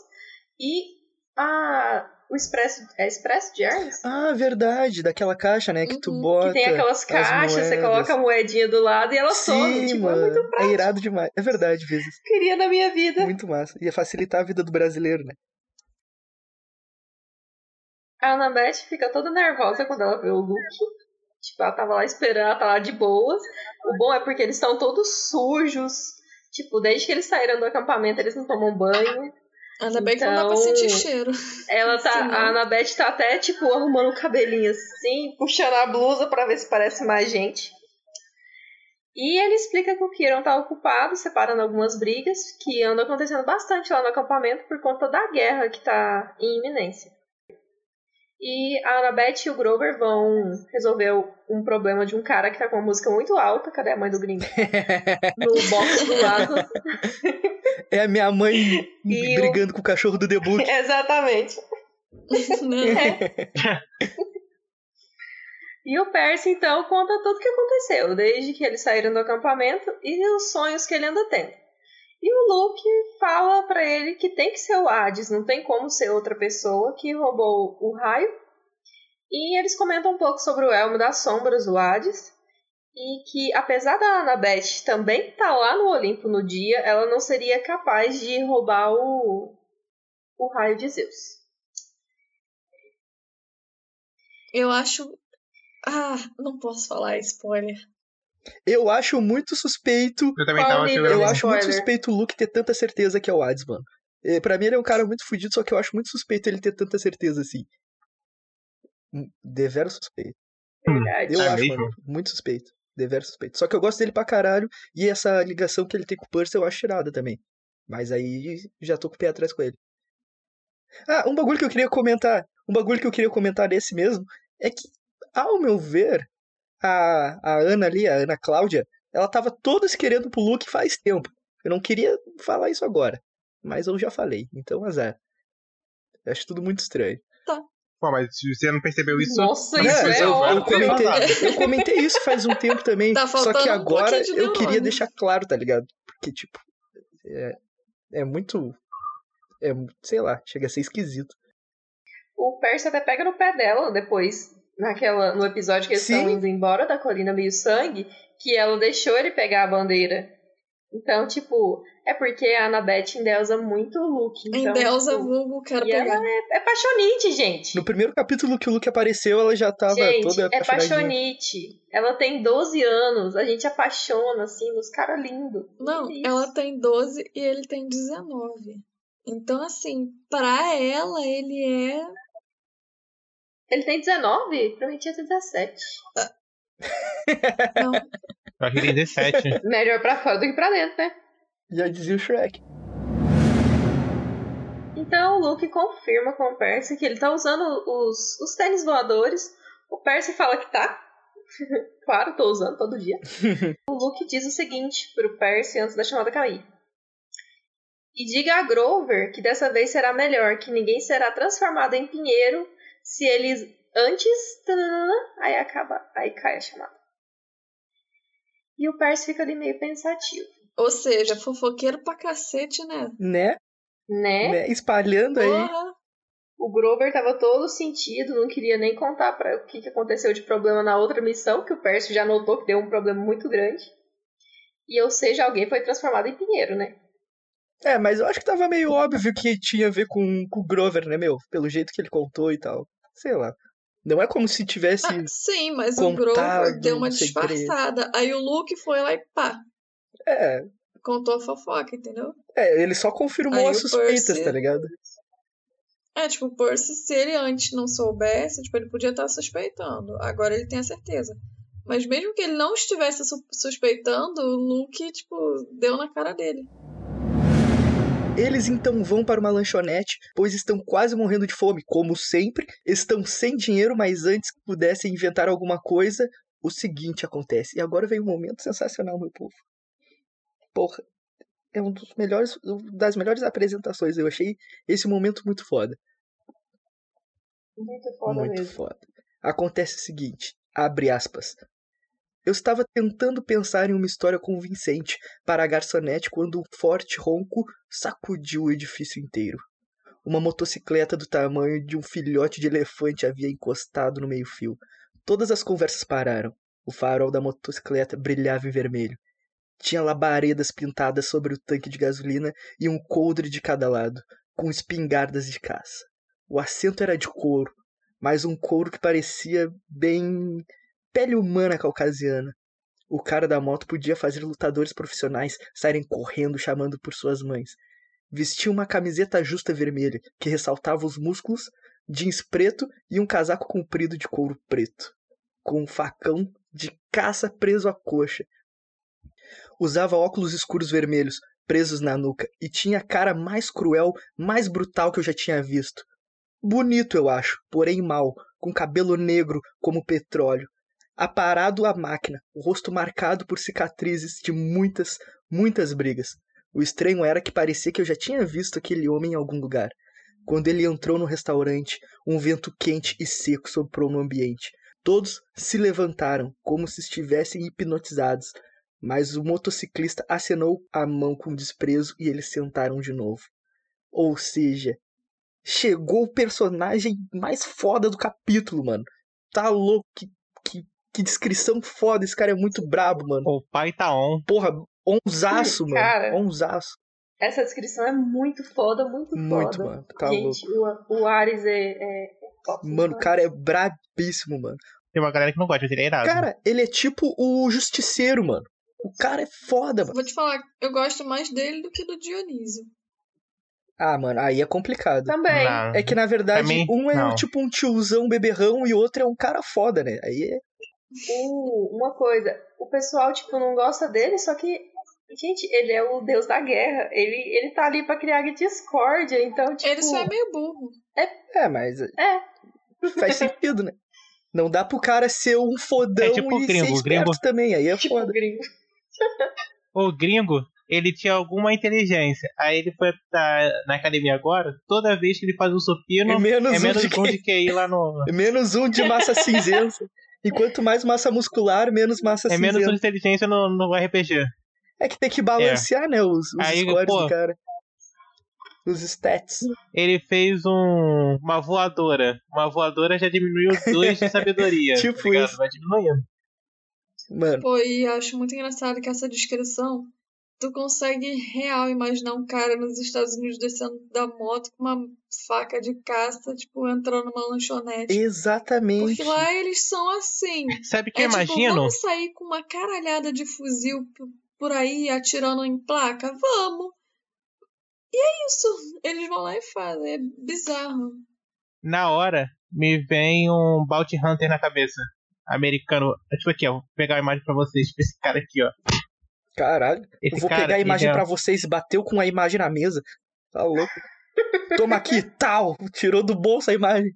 E a, o Expresso. É Expresso de Arms? Ah, verdade, daquela caixa, né? Que tu Uhum, bota. Que tem aquelas as caixas, você coloca a moedinha do lado e ela some. Sim, Tipo, mano. é muito É prático. irado demais. É verdade, vezes. Queria na minha vida. Muito massa. Ia facilitar a vida do brasileiro, né? A Annabeth fica toda nervosa quando ela vê o Luke. Tipo, ela tava lá esperando, ela tá lá de boas. O bom é porque eles estão todos sujos. Tipo, desde que eles saíram do acampamento, eles não tomam banho. Ainda bem que não dá pra Então- sentir cheiro. Ela tá, Sim. a Annabeth tá até, tipo, arrumando o cabelinho assim, puxando a blusa pra ver se parece mais gente. E ele explica que o Kiron tá ocupado, separando algumas brigas que andam acontecendo bastante lá no acampamento por conta da guerra que tá em iminência. E a Annabeth e o Grover vão resolver um problema de um cara que tá com uma música muito alta. Cadê a mãe do gringo? No box do lado. É a minha mãe E o- brigando com o cachorro do Book. Exatamente. E o Percy, então, conta tudo o que aconteceu, desde que eles saíram do acampamento e os sonhos que ele anda tendo. E o Luke fala pra ele que tem que ser o Hades, não tem como ser outra pessoa que roubou o raio. E eles comentam um pouco sobre o Elmo das Sombras, o Hades, e que apesar da Annabeth também estar lá no Olimpo no dia, ela não seria capaz de roubar o, o raio de Zeus. Eu acho. Ah, não posso falar spoiler. Eu acho muito suspeito. Eu também tava segurando. Eu acho muito suspeito o Luke ter tanta certeza que é o Hades, mano. É, Pra mim ele é um cara muito fudido, só que eu acho muito suspeito ele ter tanta certeza assim. Hum, Deveras suspeito. Verdade. Eu É acho, mesmo? mano, muito suspeito. Deveras suspeito. Só que eu gosto dele pra caralho. E essa ligação que ele tem com o Percy eu acho tirada também. Mas aí já tô com o pé atrás com ele. Ah, um bagulho que eu queria comentar. Um bagulho que eu queria comentar desse mesmo é que, ao meu ver, a, a Ana ali, a Ana Cláudia, ela tava toda se querendo pro Luke faz tempo. Eu não queria falar isso agora. Mas eu já falei. Então, azar. Eu acho tudo muito estranho. Pô, mas se você não percebeu isso. Nossa, É, isso é eu, eu óbvio. comentei, eu comentei isso faz um tempo também. Tá só que um agora de eu queria deixar claro, tá ligado? Porque, tipo, é, é muito. É, sei lá, chega a ser esquisito. O Percy até pega no pé dela depois, naquela, no episódio que eles Sim. estão indo embora da colina meio sangue, que ela deixou ele pegar a bandeira. Então, tipo, é porque a Annabeth endeusa muito o Luke. Então, Endeusa tipo, vulgo, quero e ela pegar. é, é paixonite, gente. No primeiro capítulo que o Luke apareceu, ela já tava gente, toda é paixonite. Ela tem 12 anos, a gente apaixona, assim, nos caras lindos. Não, isso? ela tem 12 e ele tem 19. Então, assim, pra ela, ele é. Ele tem 19? Pra mim tinha 17. Não, Eu acho que tem 17. Melhor pra fora do que pra dentro, né? Já dizia o Shrek. Então o Luke confirma com o Percy que ele tá usando os, os tênis voadores. O Percy fala que tá. claro, tô usando todo dia. o Luke diz o seguinte pro Percy antes da chamada cair. E diga a Grover que dessa vez será melhor, que ninguém será transformado em pinheiro se eles antes. Aí acaba, aí cai a chamada. E o Percy fica ali meio pensativo. Ou seja, fofoqueiro pra cacete, né? Né? Né? né? Espalhando aí. Porra. O Grover tava todo sentido, não queria nem contar para o que, que aconteceu de problema na outra missão, que o Percy já notou que deu um problema muito grande. E ou seja, alguém foi transformado em pinheiro, né? É, mas eu acho que tava meio óbvio que tinha a ver com, com o Grover, né, meu? Pelo jeito que ele contou e tal. Sei lá. Não é como se tivesse. Ah, sim, mas o contado Grover deu uma um disfarçada. Aí o Luke foi lá e pá, É, contou a fofoca, entendeu? é, ele só confirmou Aí as o suspeitas, Percy- tá ligado? É, tipo, o Percy, se ele antes não soubesse, tipo, ele podia estar suspeitando. Agora ele tem a certeza. Mas mesmo que ele não estivesse su- suspeitando, o Luke, tipo, deu na cara dele. Eles então vão para uma lanchonete, pois estão quase morrendo de fome, como sempre. Estão sem dinheiro, mas antes que pudessem inventar alguma coisa, o seguinte acontece. E agora vem um momento sensacional, meu povo. Porra, é um dos melhores, um das melhores apresentações. Eu achei esse momento muito foda. Muito foda muito mesmo. foda. Acontece o seguinte, abre aspas. Eu estava tentando pensar em uma história convincente para a garçonete quando um forte ronco sacudiu o edifício inteiro. Uma motocicleta do tamanho de um filhote de elefante havia encostado no meio-fio. Todas as conversas pararam. O farol da motocicleta brilhava em vermelho. Tinha labaredas pintadas sobre o tanque de gasolina e um coldre de cada lado, com espingardas de caça. O assento era de couro, mas um couro que parecia bem pele humana caucasiana. O cara da moto podia fazer lutadores profissionais saírem correndo chamando por suas mães. Vestia uma camiseta justa vermelha que ressaltava os músculos, jeans preto e um casaco comprido de couro preto, com um facão de caça preso à coxa. Usava óculos escuros vermelhos presos na nuca e tinha a cara mais cruel, mais brutal que eu já tinha visto. Bonito, eu acho, porém mal, com cabelo negro como petróleo. Aparado à máquina, o rosto marcado por cicatrizes de muitas, muitas brigas. O estranho era que parecia que eu já tinha visto aquele homem em algum lugar. Quando ele entrou no restaurante, um vento quente e seco soprou no ambiente. Todos se levantaram, como se estivessem hipnotizados, mas o motociclista acenou a mão com desprezo e eles sentaram de novo. Ou seja, chegou o personagem mais foda do capítulo, mano. Tá louco, que, que, descrição foda, esse cara é muito brabo, mano. O pai tá on. Porra, onzaço, mano. Cara. Onzaço. Essa descrição é muito foda, muito, Muito, foda. mano. Tá louco. Gente, o, o Ares é, é top. Mano, o cara é brabíssimo, mano. Tem uma galera que não gosta, mas ele é irado. Cara, ele é tipo o justiceiro, mano. O cara é foda, mano. Vou te falar, eu gosto mais dele do que do Dionísio. Ah, mano, aí é complicado. Também. Não. É que na verdade, mim, um é não. tipo um tiozão beberrão e o outro é um cara foda, né? Aí é. Uh, uma coisa, o pessoal, tipo, não gosta dele, só que, gente, ele é o deus da guerra. Ele, ele tá ali pra criar discórdia, então, tipo. Ele só é meio burro. É, mas É, faz sentido, né? Não dá pro cara ser um fodão É tipo e gringo, ser gringo- também, aí é tipo foda. gringo. O gringo, ele tinha alguma inteligência. Aí ele foi pra, na academia agora, toda vez que ele faz um supino, É menos é um menos de um de QI lá no. Menos um de massa cinzenta. E quanto mais massa muscular, menos massa É cinzenta. menos inteligência no, no RPG. É que tem que balancear, né, os, os Aí, scores pô. do cara. Os stats. Ele fez um, uma voadora. Uma voadora já diminuiu dois de sabedoria. Tipo tá isso. Vai diminuindo. Mano, Pô, e acho muito engraçado que essa descrição, tu consegue real imaginar um cara nos Estados Unidos descendo da moto com uma faca de caça, tipo, entrando numa lanchonete. exatamente. Porque lá eles são assim. Sabe o que é eu tipo, imagino? vamos sair com uma caralhada de fuzil por aí, atirando em placa? Vamos! E é isso. Eles vão lá e fazem. É bizarro. Na hora, me vem um Bounty Hunter na cabeça. Americano. É Tipo aqui, ó. Vou pegar a imagem pra vocês. Tipo esse cara aqui, ó. Caralho. Esse Eu vou cara, pegar a imagem é- pra vocês, bateu com a imagem na mesa. Tá louco. Toma aqui, tal. Tirou do bolso a imagem.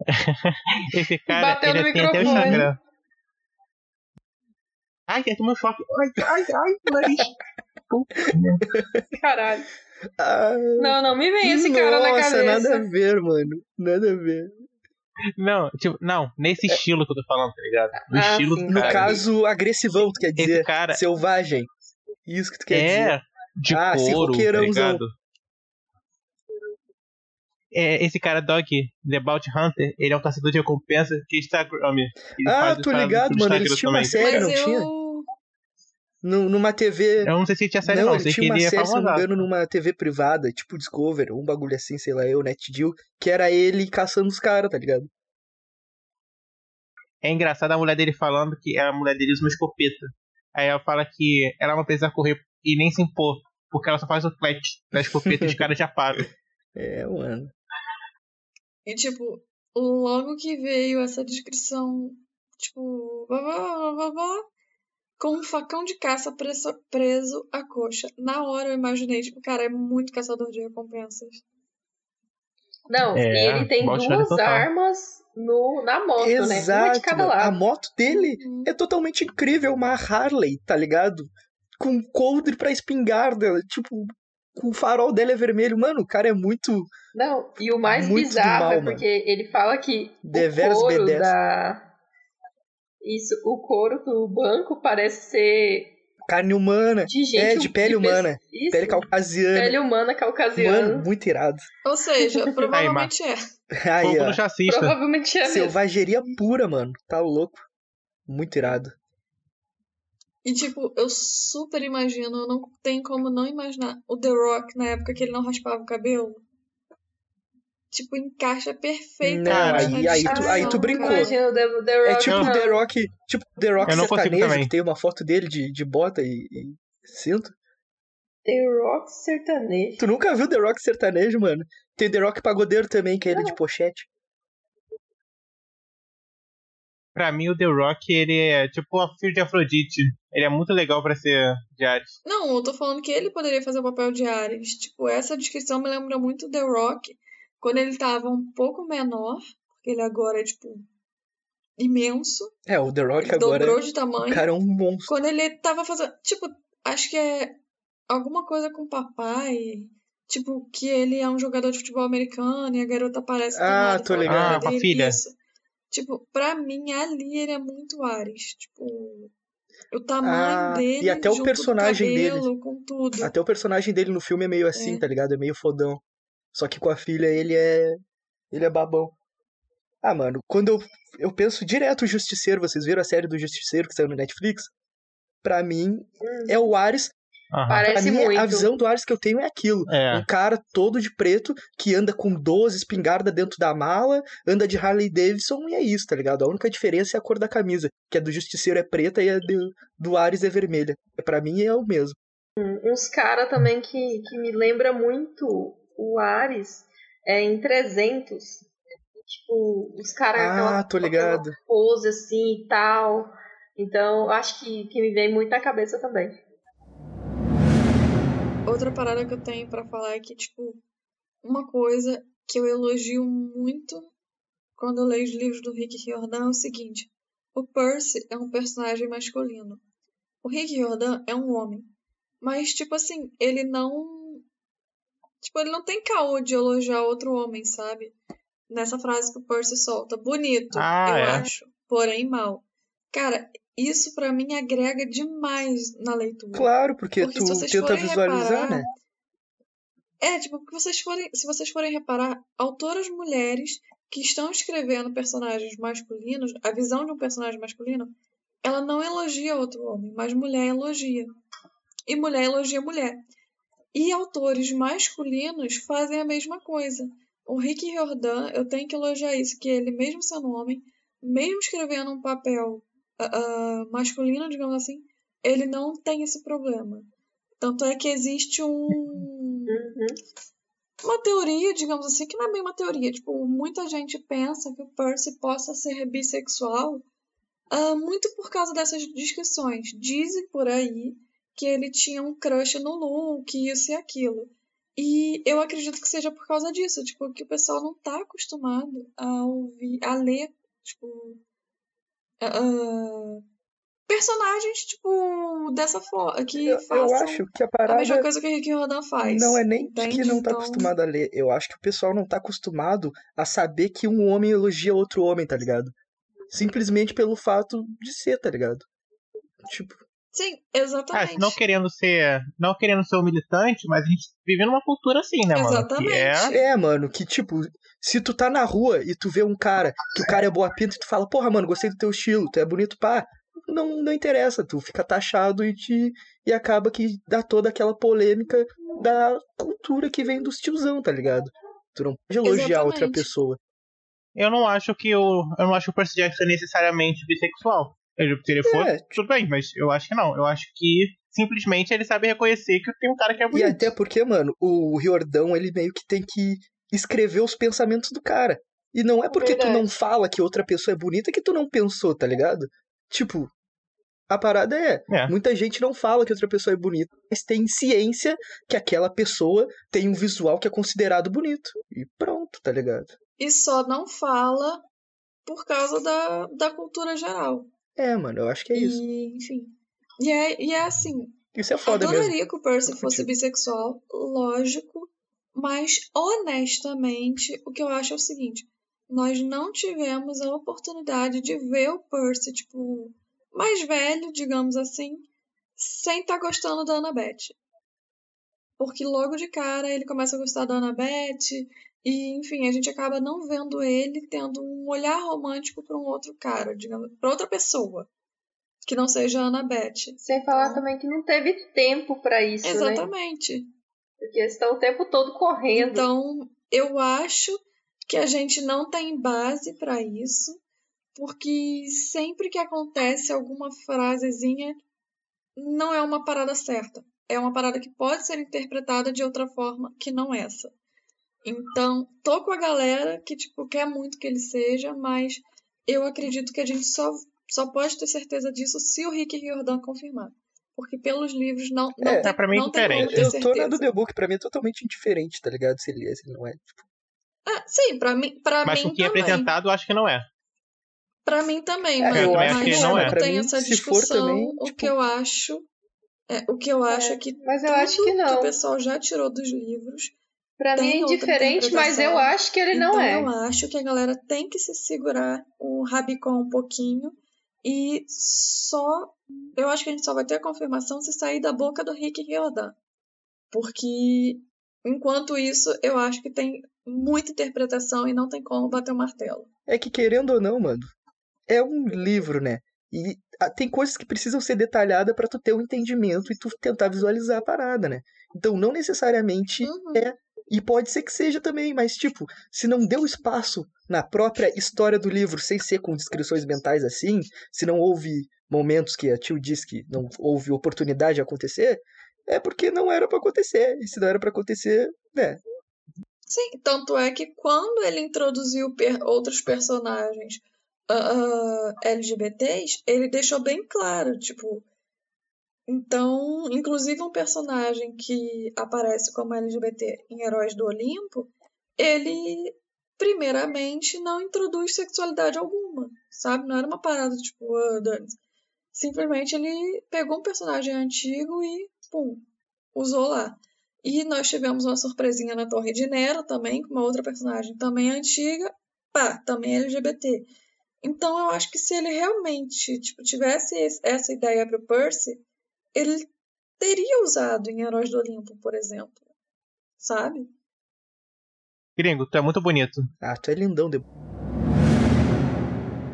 Esse cara, Bateu ele no tem até o microfone. Instagram. Ai, que tomou um choque. Ai, ai, ai, nariz. Caralho. Ah, Não, não, me vem esse cara na Nossa, cabeça. nada a ver, mano. Nada a ver. Não, tipo, não, nesse estilo que eu tô falando, tá ligado? No Ah, estilo sim. do No cara. caso, agressivão, tu quer Esse dizer. cara, Selvagem. Isso que tu quer dizer. É, de Ah, esse couro, tá ligado? É, esse cara, Dog, The Bounty Hunter, ele é um caçador de recompensa que Instagram. Ele Ah, tô ligado, no mano. Eles tinham uma série, não tinha? eu. Nu- Numa TV. Eu não sei se tinha série, não, não. ele Sei que tinha uma ele é série, se não me engano, numa TV privada, tipo Discover, um bagulho assim, sei lá, eu, NetGeo, que era ele caçando os caras, tá ligado? É engraçado a mulher dele falando que a mulher dele usa uma escopeta. Aí ela fala que ela não precisa correr e nem se impor, porque ela só faz o flat da escopeta e os caras já param. É, mano. E tipo, logo que veio essa descrição, tipo, blá, blá, blá, blá, blá, com um facão de caça preso, preso à coxa. Na hora eu imaginei, tipo, cara, é muito caçador de recompensas. Não, É, e ele tem duas armas no, na moto, né? Uma de Exato, cada mano. A lado. moto dele Uhum. é totalmente incrível, uma Harley, tá ligado? Com coldre pra espingarda, tipo, com o farol dele é vermelho. Mano, o cara é muito Não, e o mais bizarro mal, é mano. porque ele fala que Deveras o couro B10. da... Isso, o couro do banco parece ser carne humana, de gente... é, de pele pe- humana, Isso, pele caucasiana. pele humana caucasiana. Mano, muito irado. Ou seja, provavelmente é. Aí, ó. Provavelmente é mesmo. selvageria pura, mano. Tá louco. Muito irado. E tipo, eu super imagino, eu não tenho como não imaginar o The Rock na época que ele não raspava o cabelo. Tipo, encaixa Não, perfeitamente aí- na aí tu- aí tu brincou. cara. Imagina The, The É Rock. tipo não. o The Rock, tipo The Rock Eu sertanejo, que tem uma foto dele de, de bota e, e cinto. The Rock sertanejo. Tu nunca viu The Rock sertanejo, mano? Tem The Rock pagodeiro também, que é ele de pochete. Pra mim, o The Rock, ele é tipo o filho de Afrodite. Ele é muito legal pra ser de Ares. Não, eu tô falando que ele poderia fazer o papel de Ares. Tipo, essa descrição me lembra muito The Rock quando ele tava um pouco menor, porque ele agora é, tipo, imenso. É, o The Rock Ele agora. dobrou de O tamanho. cara é um monstro. Quando ele tava fazendo. Tipo, acho que é alguma coisa com o papai. Tipo, que ele é um jogador de futebol americano e a garota aparece Ah, e tô fala ligado. Ah, com a dele, filha. Isso. Tipo, pra mim, ali ele é muito Ares. Tipo, o tamanho Ah, dele. e até o personagem dele. cabelo, Com tudo. Até o personagem dele no filme é meio assim, É. tá ligado? É meio fodão. Só que com a filha ele é. Ele é babão. Ah, mano, quando eu, eu penso direto o Justiceiro, vocês viram a série do Justiceiro que saiu no Netflix? Pra mim, Hum, é o Ares. Aham. Pra Parece mim, muito. a visão do Ares que eu tenho é aquilo. É. Um cara todo de preto que anda com 12 espingarda dentro da mala, anda de Harley Davidson e é isso, tá ligado? A única diferença é a cor da camisa, que a do Justiceiro é preta e a do, do Ares é vermelha. Pra mim é o mesmo. Uns caras também que, que me lembra muito o Ares é em 300. Tipo, os caras Ah, aquela, tô ligado. pose assim e tal. Então, acho que, que me vem muito na cabeça também. Outra parada que eu tenho pra falar é que, tipo, uma coisa que eu elogio muito quando eu leio os livros do Rick Riordan é o seguinte: o Percy é um personagem masculino. O Rick Riordan é um homem. Mas, tipo assim, ele não. Tipo, ele não tem caô de elogiar outro homem, sabe? Nessa frase que o Percy solta. Bonito, Ah, eu é? acho. Porém, mal. Cara, isso pra mim agrega demais na leitura. Claro, porque, Porque tu tenta visualizar, reparar, né? É, tipo, vocês forem, se vocês forem reparar, autoras mulheres que estão escrevendo personagens masculinos, a visão de um personagem masculino, ela não elogia outro homem, mas mulher elogia. E mulher elogia mulher. E autores masculinos fazem a mesma coisa. O Rick Riordan, eu tenho que elogiar isso, que ele, mesmo sendo homem, mesmo escrevendo um papel ah, masculino, digamos assim, ele não tem esse problema. Tanto é que existe um Uhum. uma teoria, digamos assim, que não é bem uma teoria. Tipo, muita gente pensa que o Percy possa ser bissexual ah, muito por causa dessas descrições. Dizem por aí que ele tinha um crush no Luke, isso e aquilo. E eu acredito que seja por causa disso, tipo, que o pessoal não tá acostumado a ouvir, a ler, tipo, ah, personagens, tipo, dessa forma, que Eu, eu acho que a a mesma parada coisa que o Rick Rodan faz. não é nem de que entende? não tá Então, acostumado a ler. Eu acho que o pessoal não tá acostumado a saber que um homem elogia outro homem, tá ligado? Simplesmente pelo fato de ser, tá ligado? Tipo, Sim, Ah, exatamente. não querendo ser. Não querendo ser um militante, mas a gente vive numa cultura assim, né, mano? Exatamente. Que é. É, mano, que tipo, se tu tá na rua e tu vê um cara, que o cara é boa pinta e tu fala, porra, mano, gostei do teu estilo, tu é bonito, pá. Não, não interessa, tu fica taxado e te. E acaba que dá toda aquela polêmica da cultura que vem dos tiozão, tá ligado? Tu não pode elogiar outra Exatamente. pessoa. Eu não acho que o. Eu não acho que o Percy Jackson é necessariamente bissexual. Ele- Se ele for, É. tudo bem, mas eu acho que não. Eu acho que simplesmente ele sabe reconhecer que tem um cara que é E bonito. até porque, mano, o Riordão, ele meio que tem que escrever os pensamentos do cara. E não é porque tu Verdade. não fala que outra pessoa é bonita que tu não pensou, tá ligado? Tipo, a parada é, É. muita gente não fala que outra pessoa é bonita, mas tem ciência que aquela pessoa tem um visual que é considerado bonito. E pronto, tá ligado? E só não fala por causa da, da cultura geral. É, mano, eu acho que é isso. E, enfim. E é, e é assim, Isso é foda mesmo. adoraria que o Percy Contigo. fosse bissexual, lógico, mas honestamente, o que eu acho é o seguinte: nós não tivemos a oportunidade de ver o Percy, tipo, mais velho, digamos assim, sem estar gostando da Annabeth. Porque logo de cara ele começa a gostar da Annabeth, e enfim, a gente acaba não vendo ele tendo um olhar romântico para um outro cara, digamos, para outra pessoa, que não seja a Annabeth. Sem falar também que não teve tempo pra isso, né? Exatamente. Porque eles estão o tempo todo correndo. Então, eu acho que a gente não tem base para isso, porque sempre que acontece alguma frasezinha, não é uma parada certa. É uma parada que pode ser interpretada de outra forma que não essa. Então, tô com a galera que, tipo, quer muito que ele seja, mas eu acredito que a gente só, só pode ter certeza disso se o Rick Riordan confirmar. Porque pelos livros não, não, É, tem, pra mim é não tem como diferente. ter Eu tô na do. The Book, pra mim é totalmente indiferente, tá ligado? Se ele é, se ele não é. Tipo, Ah, sim, pra mim, pra Mas mim o que é apresentado, eu acho que não é. Pra mim também, É, mas, eu mas acho que não é. não tem mim, essa se for discussão. também, o tipo- que eu acho é, o que eu acho é, que Mas eu tudo acho que não. o pessoal já tirou dos livros. Pra mim é indiferente, mas eu acho que ele então não é. eu acho que a galera tem que se segurar o rabicó um pouquinho e só eu acho que a gente só vai ter a confirmação se sair da boca do Rick Riordan. Porque enquanto isso, eu acho que tem muita interpretação e não tem como bater o martelo. É que querendo ou não, mano, é um livro, né? E ah, tem coisas que precisam ser detalhadas pra tu ter um entendimento e tu tentar visualizar a parada, né? Então não necessariamente Uhum. é. E pode ser que seja também, mas tipo, se não deu espaço na própria história do livro, sem ser com descrições mentais assim, se não houve momentos que a tio diz que não houve oportunidade de acontecer, é porque não era pra acontecer. E se não era pra acontecer, né? Sim, tanto é que quando ele introduziu per- outros personagens ah, ah, LGBTs, ele deixou bem claro, tipo. Então, inclusive um personagem que aparece como LGBT em Heróis do Olimpo, ele primeiramente não introduz sexualidade alguma, sabe? Não era uma parada tipo, ah, dane-se. Simplesmente ele pegou um personagem antigo e, pum, usou lá. E nós tivemos uma surpresinha na Torre de Nero também, com uma outra personagem também antiga, pá, também LGBT. Então eu acho que se ele realmente tipo, tivesse esse- essa ideia pro Percy, ele teria usado em Heróis do Olimpo, por exemplo. Sabe? Gringo, tu é muito bonito. Ah, tu é lindão. De...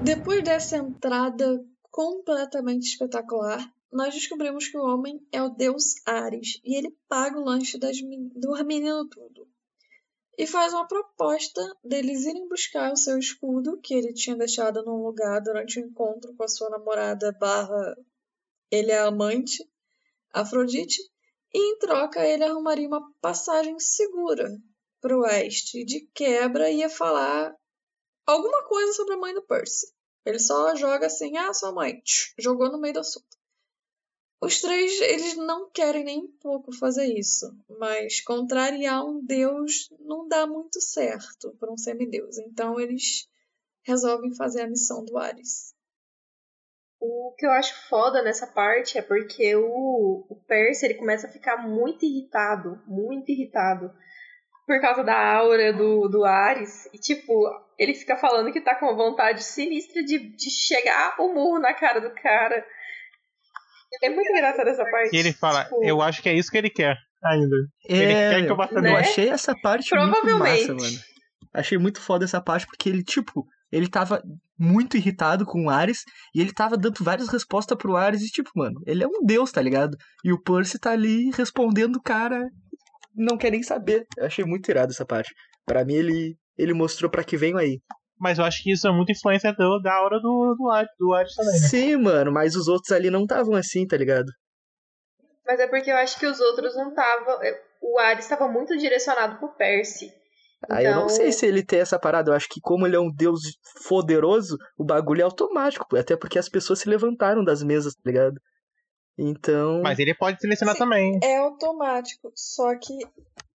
Depois dessa entrada completamente espetacular, nós descobrimos que o homem é o deus Ares e ele paga o lanche das, do menino tudo. E faz uma proposta deles irem buscar o seu escudo, que ele tinha deixado num lugar durante o encontro com a sua namorada barra ele é amante, Afrodite, e em troca ele arrumaria uma passagem segura para o oeste. De quebra ia falar alguma coisa sobre a mãe do Percy. Ele só joga assim, ah, sua mãe, tch, jogou no meio do assunto. Os três, eles não querem nem um pouco fazer isso, mas contrariar um deus não dá muito certo para um semideus. Então eles resolvem fazer a missão do Ares. O que eu acho foda nessa parte é porque o, o Percy ele começa a ficar muito irritado, muito irritado, por causa da aura do, do Ares. E, tipo, ele fica falando que tá com uma vontade sinistra de, de chegar o murro na cara do cara. É muito engraçado essa parte. E ele fala, Tipo, eu acho que é isso que ele quer ainda. Ele É, quer que eu bata Né? eu nele. achei essa parte muito Provavelmente. massa, mano. Achei muito foda essa parte, porque ele, tipo, ele tava muito irritado com o Ares, e ele tava dando várias respostas pro Ares, e tipo, mano, ele é um deus, tá ligado? E o Percy tá ali respondendo o cara, não quer nem saber. Eu achei muito irado essa parte. Pra mim, ele, ele mostrou pra que venho aí. Mas eu acho que isso é muito influência do- da hora do, do, Ares, do Ares também, né? Sim, mano, mas os outros ali não estavam assim, tá ligado? Mas é porque eu acho que os outros não estavam. O Ares estava muito direcionado pro Percy. Aí eu não Então- sei se ele tem essa parada. Eu acho que como ele é um deus poderoso, o bagulho é automático. Até porque as pessoas se levantaram das mesas, tá ligado? Então. Mas ele pode selecionar Sim. também. É automático. Só que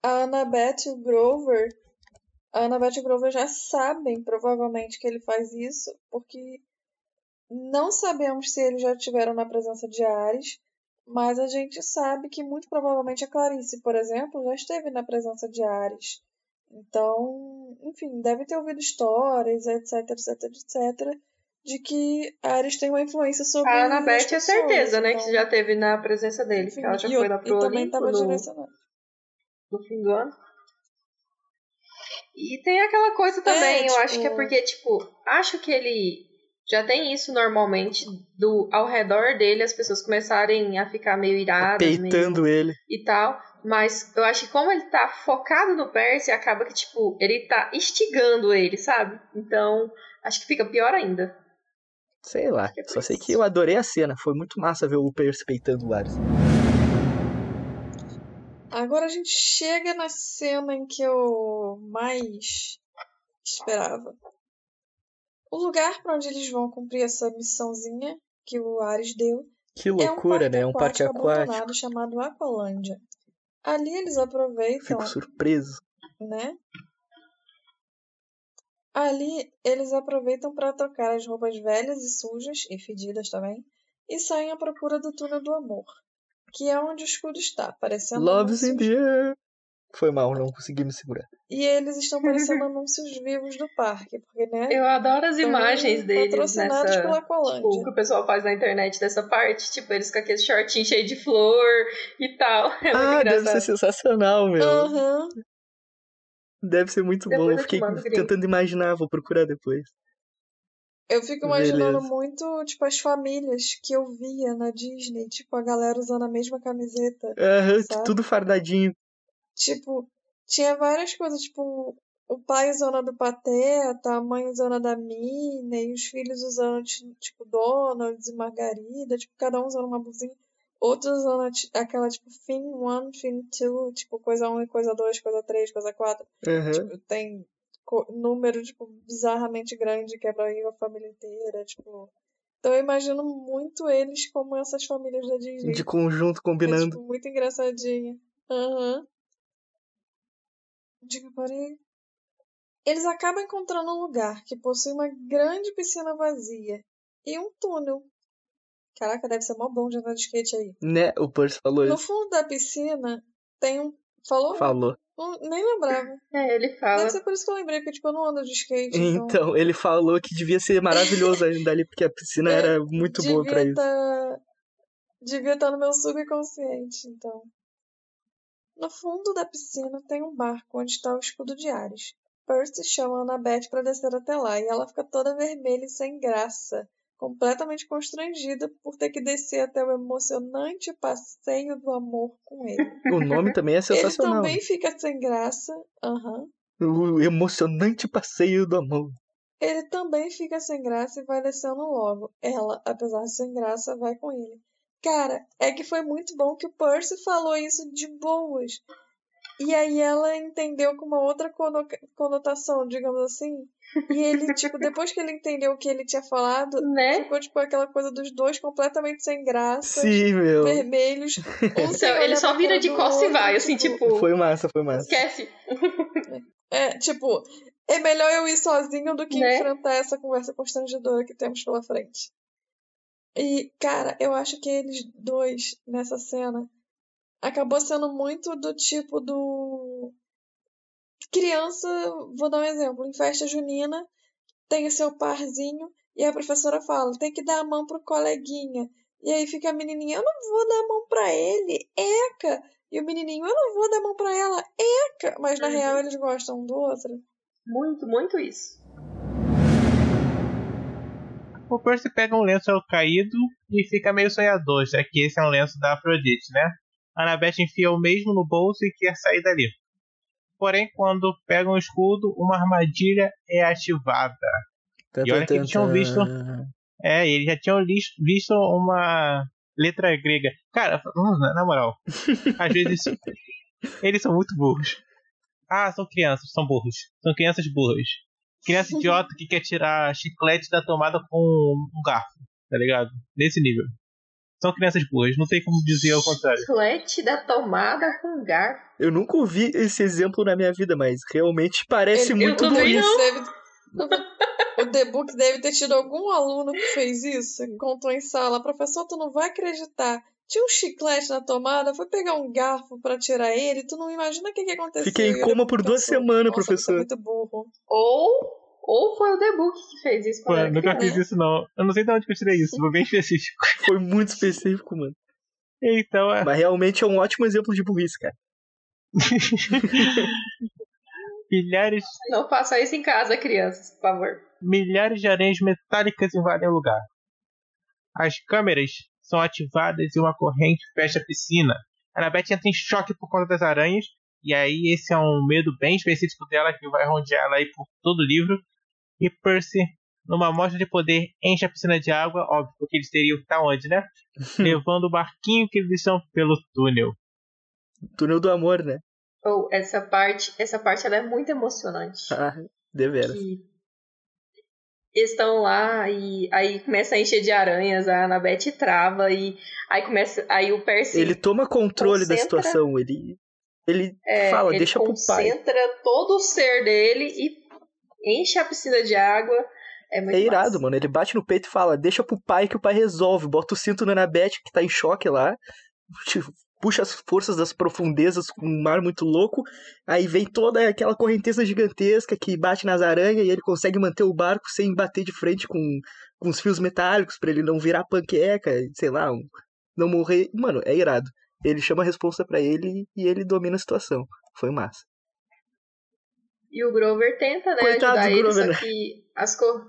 a Annabeth e o Grover. A Annabeth e o Grover já sabem, provavelmente, que ele faz isso, porque não sabemos se eles já estiveram na presença de Ares, mas a gente sabe que muito provavelmente a Clarice, por exemplo, já esteve na presença de Ares. Então, enfim, deve ter ouvido histórias, etc, etc, etc, de que Ares tem uma influência sobre A as Annabeth é certeza, né? então- Que já teve na presença dele. enfim, que ela já foi eu- lá pro e também Olimpo no, no fim do ano. E tem aquela coisa também, eu tipo- acho que é porque, tipo, acho que ele já tem isso normalmente, do ao redor dele as pessoas começarem a ficar meio iradas, meio peitando ele. e tal. Mas eu acho que como ele tá focado no Percy, acaba que, tipo, ele tá instigando ele, sabe? Então, acho que fica pior ainda. Sei lá. Que Só sei que eu adorei a cena. Foi muito massa ver o Percy peitando o Ares. Agora a gente chega na cena em que eu mais esperava. O lugar para onde eles vão cumprir essa missãozinha que o Ares deu Que é um loucura, parque né? Um parque aquático chamado Aqualândia. Ali eles aproveitam, Fico surpreso. né? Ali eles aproveitam para trocar as roupas velhas e sujas e fedidas também e saem à procura do túnel do amor, que é onde o escudo está, parecendo Love's in the air. Foi mal, não consegui me segurar. E eles estão parecendo anúncios vivos do parque, porque, né? Eu adoro as imagens deles patrocinados nessa. pela Tipo, o Aqualândia. que o pessoal faz na internet dessa parte, tipo, eles com aquele shortinho cheio de flor e tal. É muito ah, deve ser sensacional, meu. Aham. Deve ser muito Depois bom. eu fiquei tentando imaginar, vou procurar depois. Eu fico imaginando Beleza. muito, tipo, as famílias que eu via na Disney, tipo, a galera usando a mesma camiseta. Aham, Sabe? tudo fardadinho. Tipo, tinha várias coisas, tipo, o pai usando a do Pateta, a mãe usando a da Minnie, e os filhos usando, ti- tipo, Donald e Margarida, tipo, cada um usando uma blusinha. Outros usando aquela, tipo, Fin 1, Fin 2, tipo, coisa 1 e coisa 2, coisa 3, coisa 4. Aham. Tipo, tem número, tipo, bizarramente grande que é pra ir a família inteira, tipo... Então eu imagino muito eles como essas famílias da Disney. De conjunto, É, combinando. tipo, muito engraçadinha. Aham. Diga, parei. Eles acabam encontrando um lugar que possui uma grande piscina vazia e um túnel. Caraca, deve ser mó bom de andar de skate aí. Né? O Percy falou No isso. fundo da piscina tem um. Falou? Falou. Não- nem lembrava. É, ele fala. Deve ser por isso que eu lembrei, porque tipo, eu não ando de skate. Então, Então, ele falou que devia ser maravilhoso ainda ali, porque a piscina É, era muito boa pra devia isso. tá... Devia estar no meu subconsciente, então. No fundo da piscina tem um barco onde está o escudo de Ares. Percy chama a Annabeth para descer até lá e ela fica toda vermelha e sem graça, completamente constrangida por ter que descer até o emocionante passeio do amor com ele. O nome também é Ele sensacional. também fica sem graça. Aham. O emocionante passeio do amor. Ele também fica sem graça e vai descendo logo. Ela, apesar de sem graça, vai com ele. Cara, é que foi muito bom que o Percy falou isso de boas. E aí ela entendeu com uma outra cono- conotação, digamos assim. E ele, tipo, depois que ele entendeu o que ele tinha falado, Né? ficou, tipo, aquela coisa dos dois completamente sem graça, Sim, meu. vermelhos. Um Então, ele só vira de do costa e vai, assim, tipo. Foi massa, foi massa. Esquece. É, tipo, é melhor eu ir sozinho do que Né? enfrentar essa conversa constrangedora que temos pela frente. E, cara, eu acho que eles dois, nessa cena, acabou sendo muito do tipo do. Criança, vou dar um exemplo, em festa junina, tem o seu parzinho e a professora fala: tem que dar a mão pro coleguinha. E aí fica a menininha, eu não vou dar a mão pra ele, eca. E o menininho, eu não vou dar a mão pra ela, eca. Mas na Uhum. real eles gostam um do outro. Muito, muito isso. O Percy pega um lenço caído e fica meio sonhador, já que esse é um lenço da Afrodite, né? Annabeth enfia o mesmo no bolso e quer sair dali. Porém, quando pega um escudo, uma armadilha é ativada. E olha que eles tinham visto- É, eles já tinham visto uma letra grega. Cara, hum, na na moral, às vezes eles são muito burros. Ah, são crianças, são burros. São crianças burras. Criança idiota que quer tirar chiclete da tomada com um garfo, tá ligado? Nesse nível. São crianças burras, não tem como dizer ao contrário. Chiclete da tomada com garfo. Eu nunca ouvi esse exemplo na minha vida, mas realmente parece eu muito também burrice. não. Deve- O The Book deve ter tido algum aluno que fez isso, contou em sala. Professor, tu não vai acreditar. Tinha um chiclete na tomada, foi pegar um garfo pra tirar ele, tu não imagina o que, que aconteceu. Fiquei em ele coma por duas semanas, "Nossa, você é professor." muito burro. Ou, ou foi o The Book que fez isso Pô, eu era nunca fiz isso não. Eu não sei de onde que eu tirei isso, foi bem específico. Foi muito específico, mano. Então, é, Mas realmente é um ótimo exemplo de burrice, cara. milhares, Não faça isso em casa, crianças, por favor. milhares de aranhas metálicas invadem o lugar. As câmeras são ativadas e uma corrente fecha a piscina. A Annabeth entra em choque por conta das aranhas, e aí esse é um medo bem específico dela que vai rodear ela aí por todo o livro. E Percy, numa mostra de poder, enche a piscina de água, óbvio, porque eles teriam que estar onde, né? Levando o barquinho que eles estão pelo túnel. Túnel do amor, né? Ou essa parte, essa parte ela é muito emocionante. Ah, deveras. que estão lá e aí começa a encher de aranhas, a Annabeth trava e aí começa, aí o Percy Ele toma controle da situação, ele ele é, fala, ele deixa pro pai. concentra todo o ser dele e enche a piscina de água. É muito É irado, massa. mano. Ele bate no peito e fala, deixa pro pai que o pai resolve. Bota o cinto na Anabeth, que tá em choque lá. Tipo, Puxa as forças das profundezas com um mar muito louco. Aí vem toda aquela correnteza gigantesca que bate nas aranhas e ele consegue manter o barco sem bater de frente com, com os fios metálicos pra ele não virar panqueca, sei lá, um- não morrer. Mano, é irado. Ele chama a responsa pra ele e ele domina a situação. Foi massa. E o Grover tenta, né, Coitado ajudar do ele, Grover, né? só que as cor...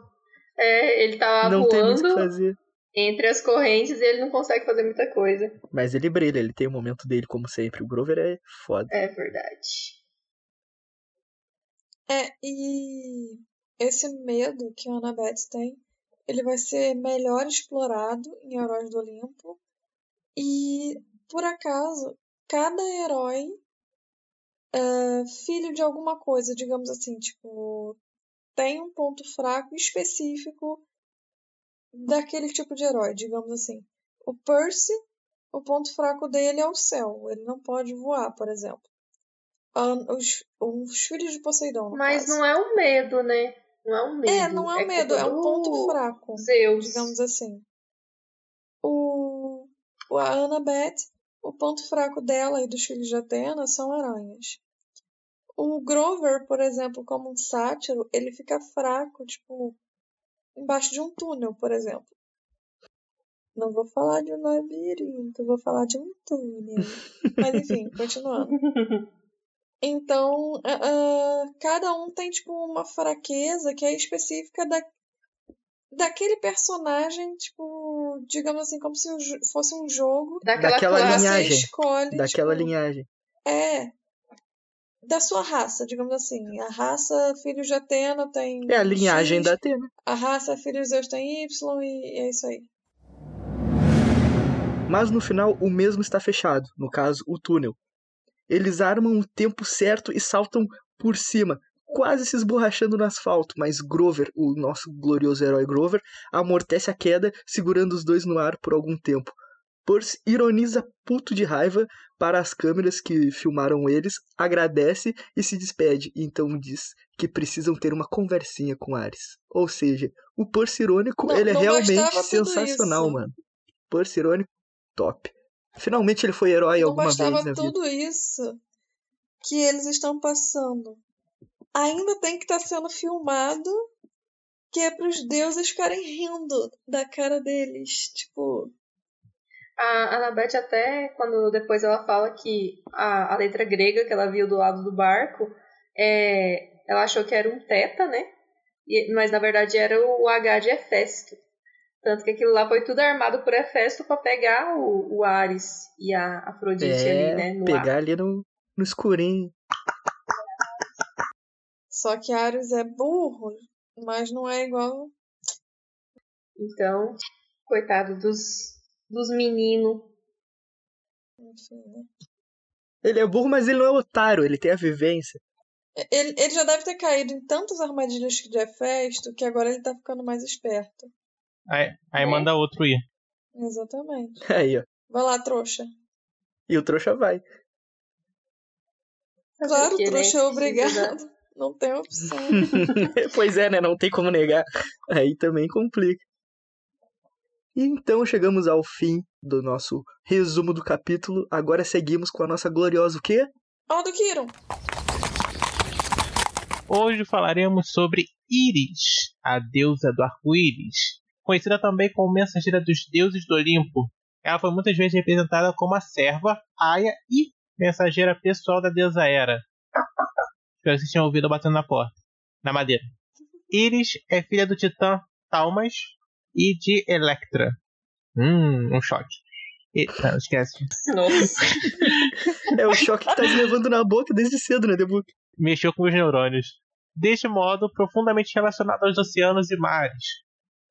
é, ele tá não tem muito o que voando fazer. Entre as correntes e ele não consegue fazer muita coisa. Mas ele brilha, ele tem o momento dele, como sempre. O Grover é foda. É verdade. É, e esse medo que a Annabeth tem, ele vai ser melhor explorado em Heróis do Olimpo. E, por acaso, cada herói é filho de alguma coisa, digamos assim, tipo, tem um ponto fraco específico daquele tipo de herói, digamos assim. O Percy, o ponto fraco dele é o céu, ele não pode voar, por exemplo. Ah, Os, os filhos de Poseidon, Mas caso. não é um medo, né? Não é um medo. É, não é um medo, é um ponto fraco, Zeus. digamos assim. O, o- a Annabeth, o ponto fraco dela e dos filhos de Atena são aranhas. O Grover, por exemplo, como um sátiro, ele fica fraco, tipo, embaixo de um túnel, por exemplo. Não vou falar de um labirinto, vou falar de um túnel. Mas enfim, continuando. Então, ah, cada um tem, tipo, uma fraqueza que é específica da, daquele personagem, tipo, digamos assim, como se fosse um jogo. Daquela, Daquela classe. linhagem. Você escolhe, Daquela tipo, linhagem. É. Da sua raça, digamos assim. A raça Filhos de Atena tem. É a linhagem X, da Atena. A raça Filhos de Zeus tem Y e é isso aí. Mas no final o mesmo está fechado, no caso, o túnel. Eles armam o tempo certo e saltam por cima, quase se esborrachando no asfalto, mas Grover, o nosso glorioso herói Grover, amortece a queda, segurando os dois no ar por algum tempo. Percy ironiza puto de raiva para as câmeras que filmaram eles, agradece e se despede, e então diz que precisam ter uma conversinha com Ares. Ou seja, o Percy irônico, Não- ele é não realmente bastava tudo sensacional, isso. mano. Percy irônico, top. Finalmente ele foi herói Não alguma vez na vida. tudo isso que eles estão passando. Ainda tem que estar sendo filmado que é para os deuses ficarem rindo da cara deles. Tipo, A Anabeth até, quando depois ela fala que a, a letra grega que ela viu do lado do barco, é, ela achou que era um teta, né? E, mas na verdade era o H de Hefesto. Tanto que aquilo lá foi tudo armado por Hefesto para pegar o, o Ares e a Afrodite É, ali, né? No pegar ar. ali no, no escurinho. Só que Ares é burro, mas não é igual. Então, coitado dos, dos meninos. Enfim, né? Ele é burro, mas ele não é otário, ele tem a vivência. Ele, ele já deve ter caído em tantas armadilhas de Hefesto que agora ele tá ficando mais esperto. Aí, aí É. manda outro ir. Exatamente. Aí, ó. Vai lá, trouxa. E o trouxa vai. Claro, o trouxa é obrigado. Não tem opção. pois é, né? Não tem como negar. Aí também complica. E então chegamos ao fim do nosso resumo do capítulo. Agora seguimos com a nossa gloriosa o quê? Do Kiron. Hoje falaremos sobre Íris, a deusa do arco-íris, conhecida também como mensageira dos deuses do Olimpo. Ela foi muitas vezes representada como a serva, aia e mensageira pessoal da deusa Hera. Espero que vocês tenham ouvido eu batendo na porta, na madeira. Íris é filha do titã Talmas e de Electra. Hum, um choque. E, não, esquece. Nossa. É o choque que tá se levando na boca desde cedo, né, Debut? mexeu com os neurônios. Deste modo, profundamente relacionado aos oceanos e mares.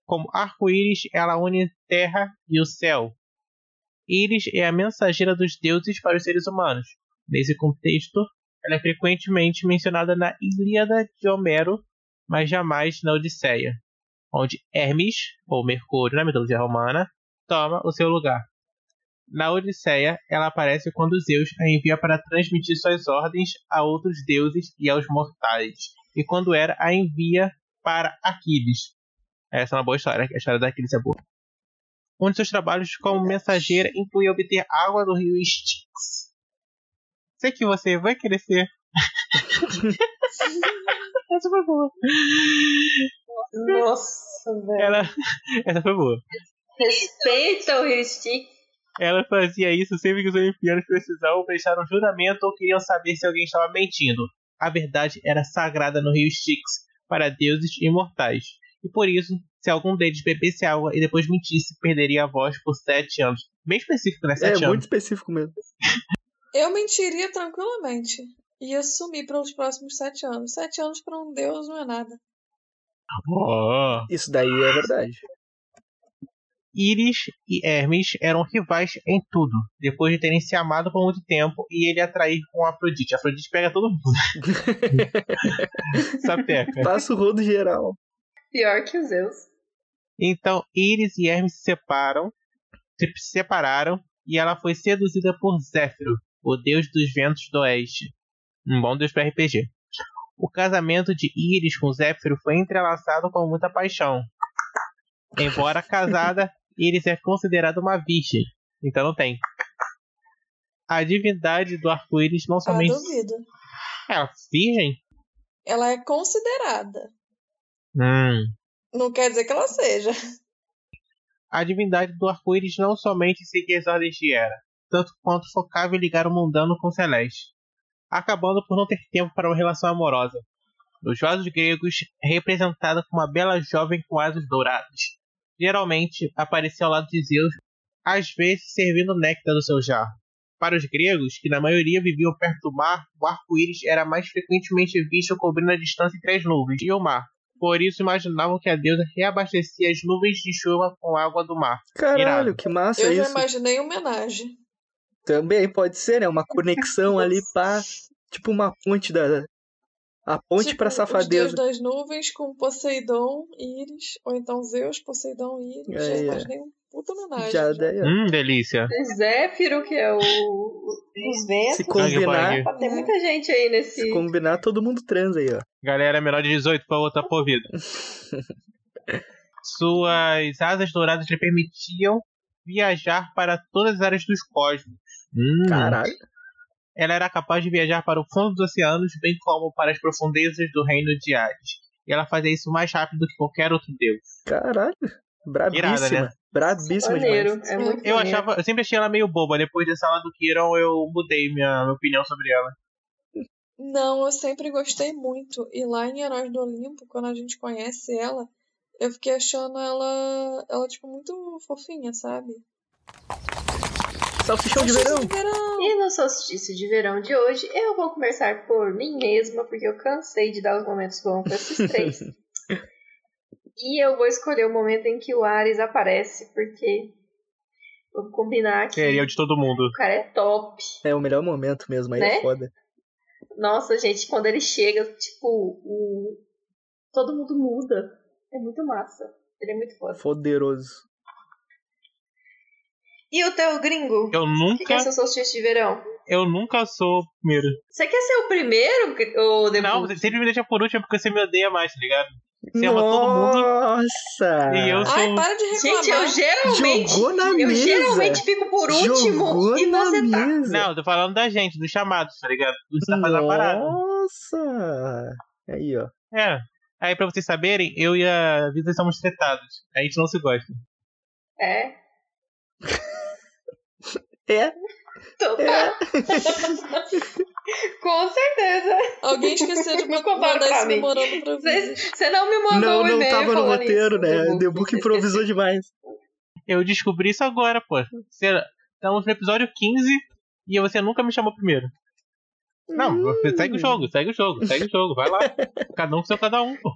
Como arco-íris, ela une terra e o céu. Íris é a mensageira dos deuses para os seres humanos. Nesse contexto, ela é frequentemente mencionada na Ilíada de Homero, mas jamais na Odisseia, onde Hermes, ou Mercúrio na mitologia romana, toma o seu lugar. Na Odisseia, ela aparece quando Zeus a envia para transmitir suas ordens a outros deuses e aos mortais, e quando Hera a envia para Aquiles. Essa é uma boa história, a história da Aquiles é boa. Um de seus trabalhos como mensageira inclui obter água do rio Styx. Sei que você vai querer ser. Essa foi boa. Nossa, velho. Ela... Essa foi boa. Respeita o heurístico. Ela fazia isso sempre que os olimpianos precisavam prestar um juramento ou queriam saber se alguém estava mentindo. A verdade era sagrada no rio Styx para deuses imortais. E por isso, se algum deles bebesse água e depois mentisse, perderia a voz por sete anos. Bem específico, né? É Sete anos. muito específico mesmo. Eu mentiria tranquilamente. Ia sumir pelos próximos sete anos. Sete anos pra um deus não é nada. Oh. Isso daí é verdade. Íris e Hermes eram rivais em tudo, depois de terem se amado por muito tempo e ele atrair com Afrodite. Afrodite pega todo mundo. Sapeca. Passa o rodo geral. Pior que os Zeus. Então Íris e Hermes se separam, se separaram e ela foi seduzida por Zéfiro, o deus dos ventos do oeste. Um bom deus para RPG. O casamento de Íris com Zéfiro foi entrelaçado com muita paixão. Embora casada, Íris é considerada uma virgem, então não tem. A divindade do arco-íris não somente. duvido. É, virgem? Ela é considerada. Hum. Não quer dizer que ela seja. A divindade do arco-íris não somente seguia as ordens de Hera, tanto quanto focava em ligar o mundano com o celeste, acabando por não ter tempo para uma relação amorosa. Nos vasos gregos, é representada como uma bela jovem com asas douradas. Geralmente, aparecia ao lado de Zeus, às vezes servindo néctar do seu jarro. Para os gregos, que na maioria viviam perto do mar, o arco-íris era mais frequentemente visto cobrindo a distância entre as nuvens e o mar. Por isso imaginavam que a deusa reabastecia as nuvens de chuva com água do mar. Caralho, Irado. que massa Eu já isso. imaginei homenagem. Também pode ser, né? Uma conexão ali pra. Tipo uma ponte da. A ponte tipo, pra Os safadeza. deus das nuvens com Poseidon, Íris. Ou então Zeus, Poseidon, Íris. É, já é. imaginei um puta homenagem. Já já. daí. Hum, delícia. Zéfiro, que é o, os ventos. Se combinar, Tem muita gente aí nesse. se combinar, todo mundo transa aí, ó. Galera menor de 18 pra outra por vida. Suas asas douradas lhe permitiam viajar para todas as áreas dos cosmos. Hum. Caralho. Ela era capaz de viajar para o fundo dos oceanos, bem como para as profundezas do reino de Hades. E ela fazia isso mais rápido do que qualquer outro deus. Caralho. Brabíssima. Irada, né? Brabíssima Maneiro, demais. é muito Eu maneiro. achava, eu sempre achei ela meio boba. Depois dessa lá do Kiron, eu mudei minha, minha opinião sobre ela. Não, eu sempre gostei muito. E lá em Heróis do Olimpo, quando a gente conhece ela, eu fiquei achando ela, ela tipo, muito fofinha, sabe? Salsichão de verão. de verão. E no solstício de verão de hoje, eu vou conversar por mim mesma, porque eu cansei de dar os momentos bons pra esses três. e eu vou escolher o momento em que o Ares aparece, porque vamos combinar que Seria o de todo mundo. o cara é top. É o melhor momento mesmo, aí Né? é foda. Nossa, gente, quando ele chega, tipo, o... todo mundo muda. É muito massa. Ele é muito foda. Foderoso. E o teu gringo? Eu O que, que é nunca, seu solstício de verão? eu nunca sou o primeiro. Você quer ser o primeiro, ou depois? Não, você sempre me deixa por último porque você me odeia mais, tá ligado? Você ama todo mundo Nossa! e eu Ai, sou. para de reclamar. Gente, eu geralmente. Jogou na eu mesa. geralmente fico por último Jogou e na você tá. mesa. Não, eu tô falando da gente, dos chamados, tá ligado? Você tá fazendo a parada. Nossa! Aí, ó. É. Aí, pra vocês saberem, eu e a Vida somos tretados. A gente não se gosta. É. É, é. tá. Com certeza. Alguém esqueceu de Não contaram mandar esse memorando pra Você você não me mandou Não, um não e-mail tava no roteiro, isso, né? The Book improvisou demais. Eu descobri isso agora, pô. Você- Estamos no episódio 15 e você nunca me chamou primeiro. Não, você segue o jogo, segue o jogo, segue o jogo, vai lá. Cada um com seu cada um, pô.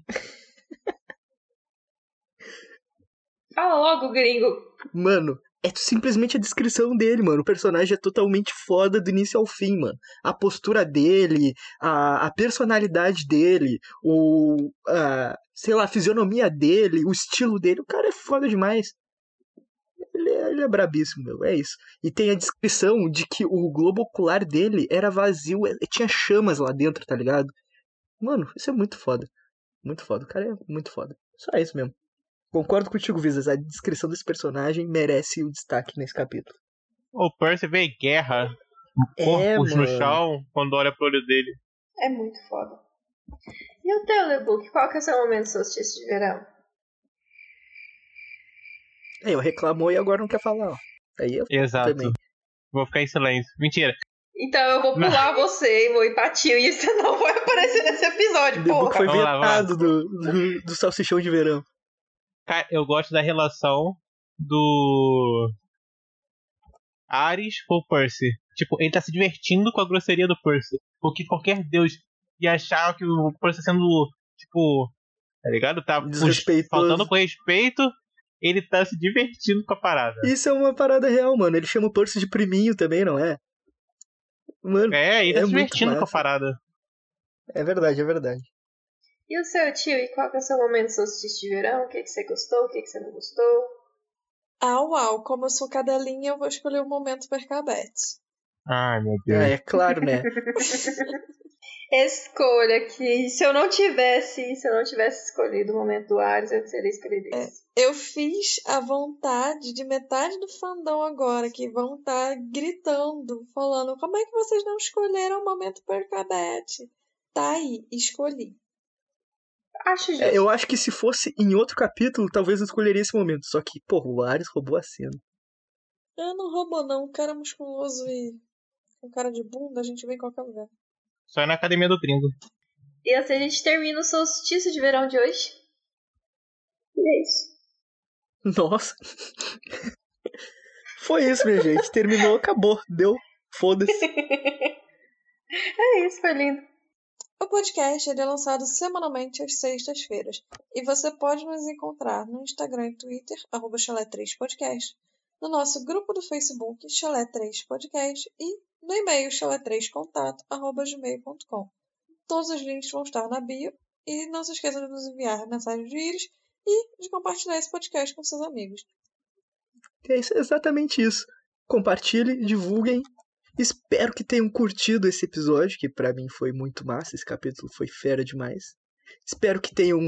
Fala logo, gringo. Mano, é simplesmente a descrição dele, mano. O personagem é totalmente foda do início ao fim, mano. A postura dele, a, a personalidade dele, o. A, sei lá, a fisionomia dele, o estilo dele. O cara é foda demais. Ele é, ele é brabíssimo, meu. É isso. E tem a descrição de que o globo ocular dele era vazio, é- tinha chamas lá dentro, tá ligado? Mano, isso é muito foda. Muito foda. O cara é muito foda. Só isso mesmo. Concordo contigo, Visas. A descrição desse personagem merece o destaque nesse capítulo. O Percy vê guerra, É, corpos no chão, quando olha pro olho dele. É muito foda. E o teu, The Book? Qual que é o seu momento solstício de verão? Aí, ó, reclamou e agora não quer falar, ó. Aí eu Exato. também. Vou ficar em silêncio. Mentira. Então eu vou pular você e vou ir pra tio e você não vai aparecer nesse episódio, porra. foi vamos lá. vetado do, do, do salsichão de verão. Eu gosto da relação do Ares com o Percy. Tipo, ele tá se divertindo com a grosseria do Percy. Porque qualquer deus ia achar que o Percy tá sendo, tipo, tá ligado? Tá faltando com respeito, ele tá se divertindo com a parada. Isso é uma parada real, mano. Ele chama o Percy de priminho também, não é? Mano, É, ele tá É se divertindo com a parada. é verdade, é verdade. E o seu tio? E qual que é o seu momento solstício de verão? O que, que você gostou? O que, que você não gostou? Ah, uau, como eu sou cadelinha, eu vou escolher o momento percabete. Ai, meu Deus. É, é claro, né? Escolha que se eu não tivesse, se eu não tivesse escolhido o momento do Ares, eu teria escolhido esse. Eu fiz a vontade de metade do fandom agora, que vão estar gritando, falando como é que vocês não escolheram o momento percabete? Tá aí, escolhi. Acho justo. É, eu acho que se fosse em outro capítulo, talvez eu escolheria esse momento. Só que, porra, o Ares roubou a cena. Eu não roubo não, um cara musculoso e com cara de bunda, a gente vem em qualquer lugar. Só é na academia do gringo. E assim a gente termina o solstício de verão de hoje. E é isso. Nossa. Foi isso, minha gente. Terminou, acabou. Deu. Foda-se. É isso, foi lindo. O podcast é lançado semanalmente às sextas-feiras e você pode nos encontrar no Instagram e Twitter, arroba chalé3podcast, no nosso grupo do Facebook, chalé3podcast e no e-mail chalé3contato, arroba gmail.com. Todos os links vão estar na bio e não se esqueça de nos enviar mensagens de íris e de compartilhar esse podcast com seus amigos. É exatamente isso. Compartilhem, divulguem. Espero que tenham curtido esse episódio, que pra mim foi muito massa. Esse capítulo foi fera demais. Espero que tenham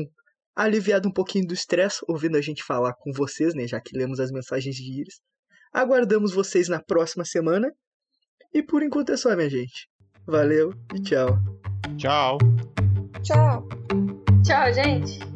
aliviado um pouquinho do estresse ouvindo a gente falar com vocês, né? Já que lemos as mensagens de Iris. Aguardamos vocês na próxima semana. E por enquanto é só, minha gente. Valeu e tchau. Tchau. Tchau! Tchau, gente.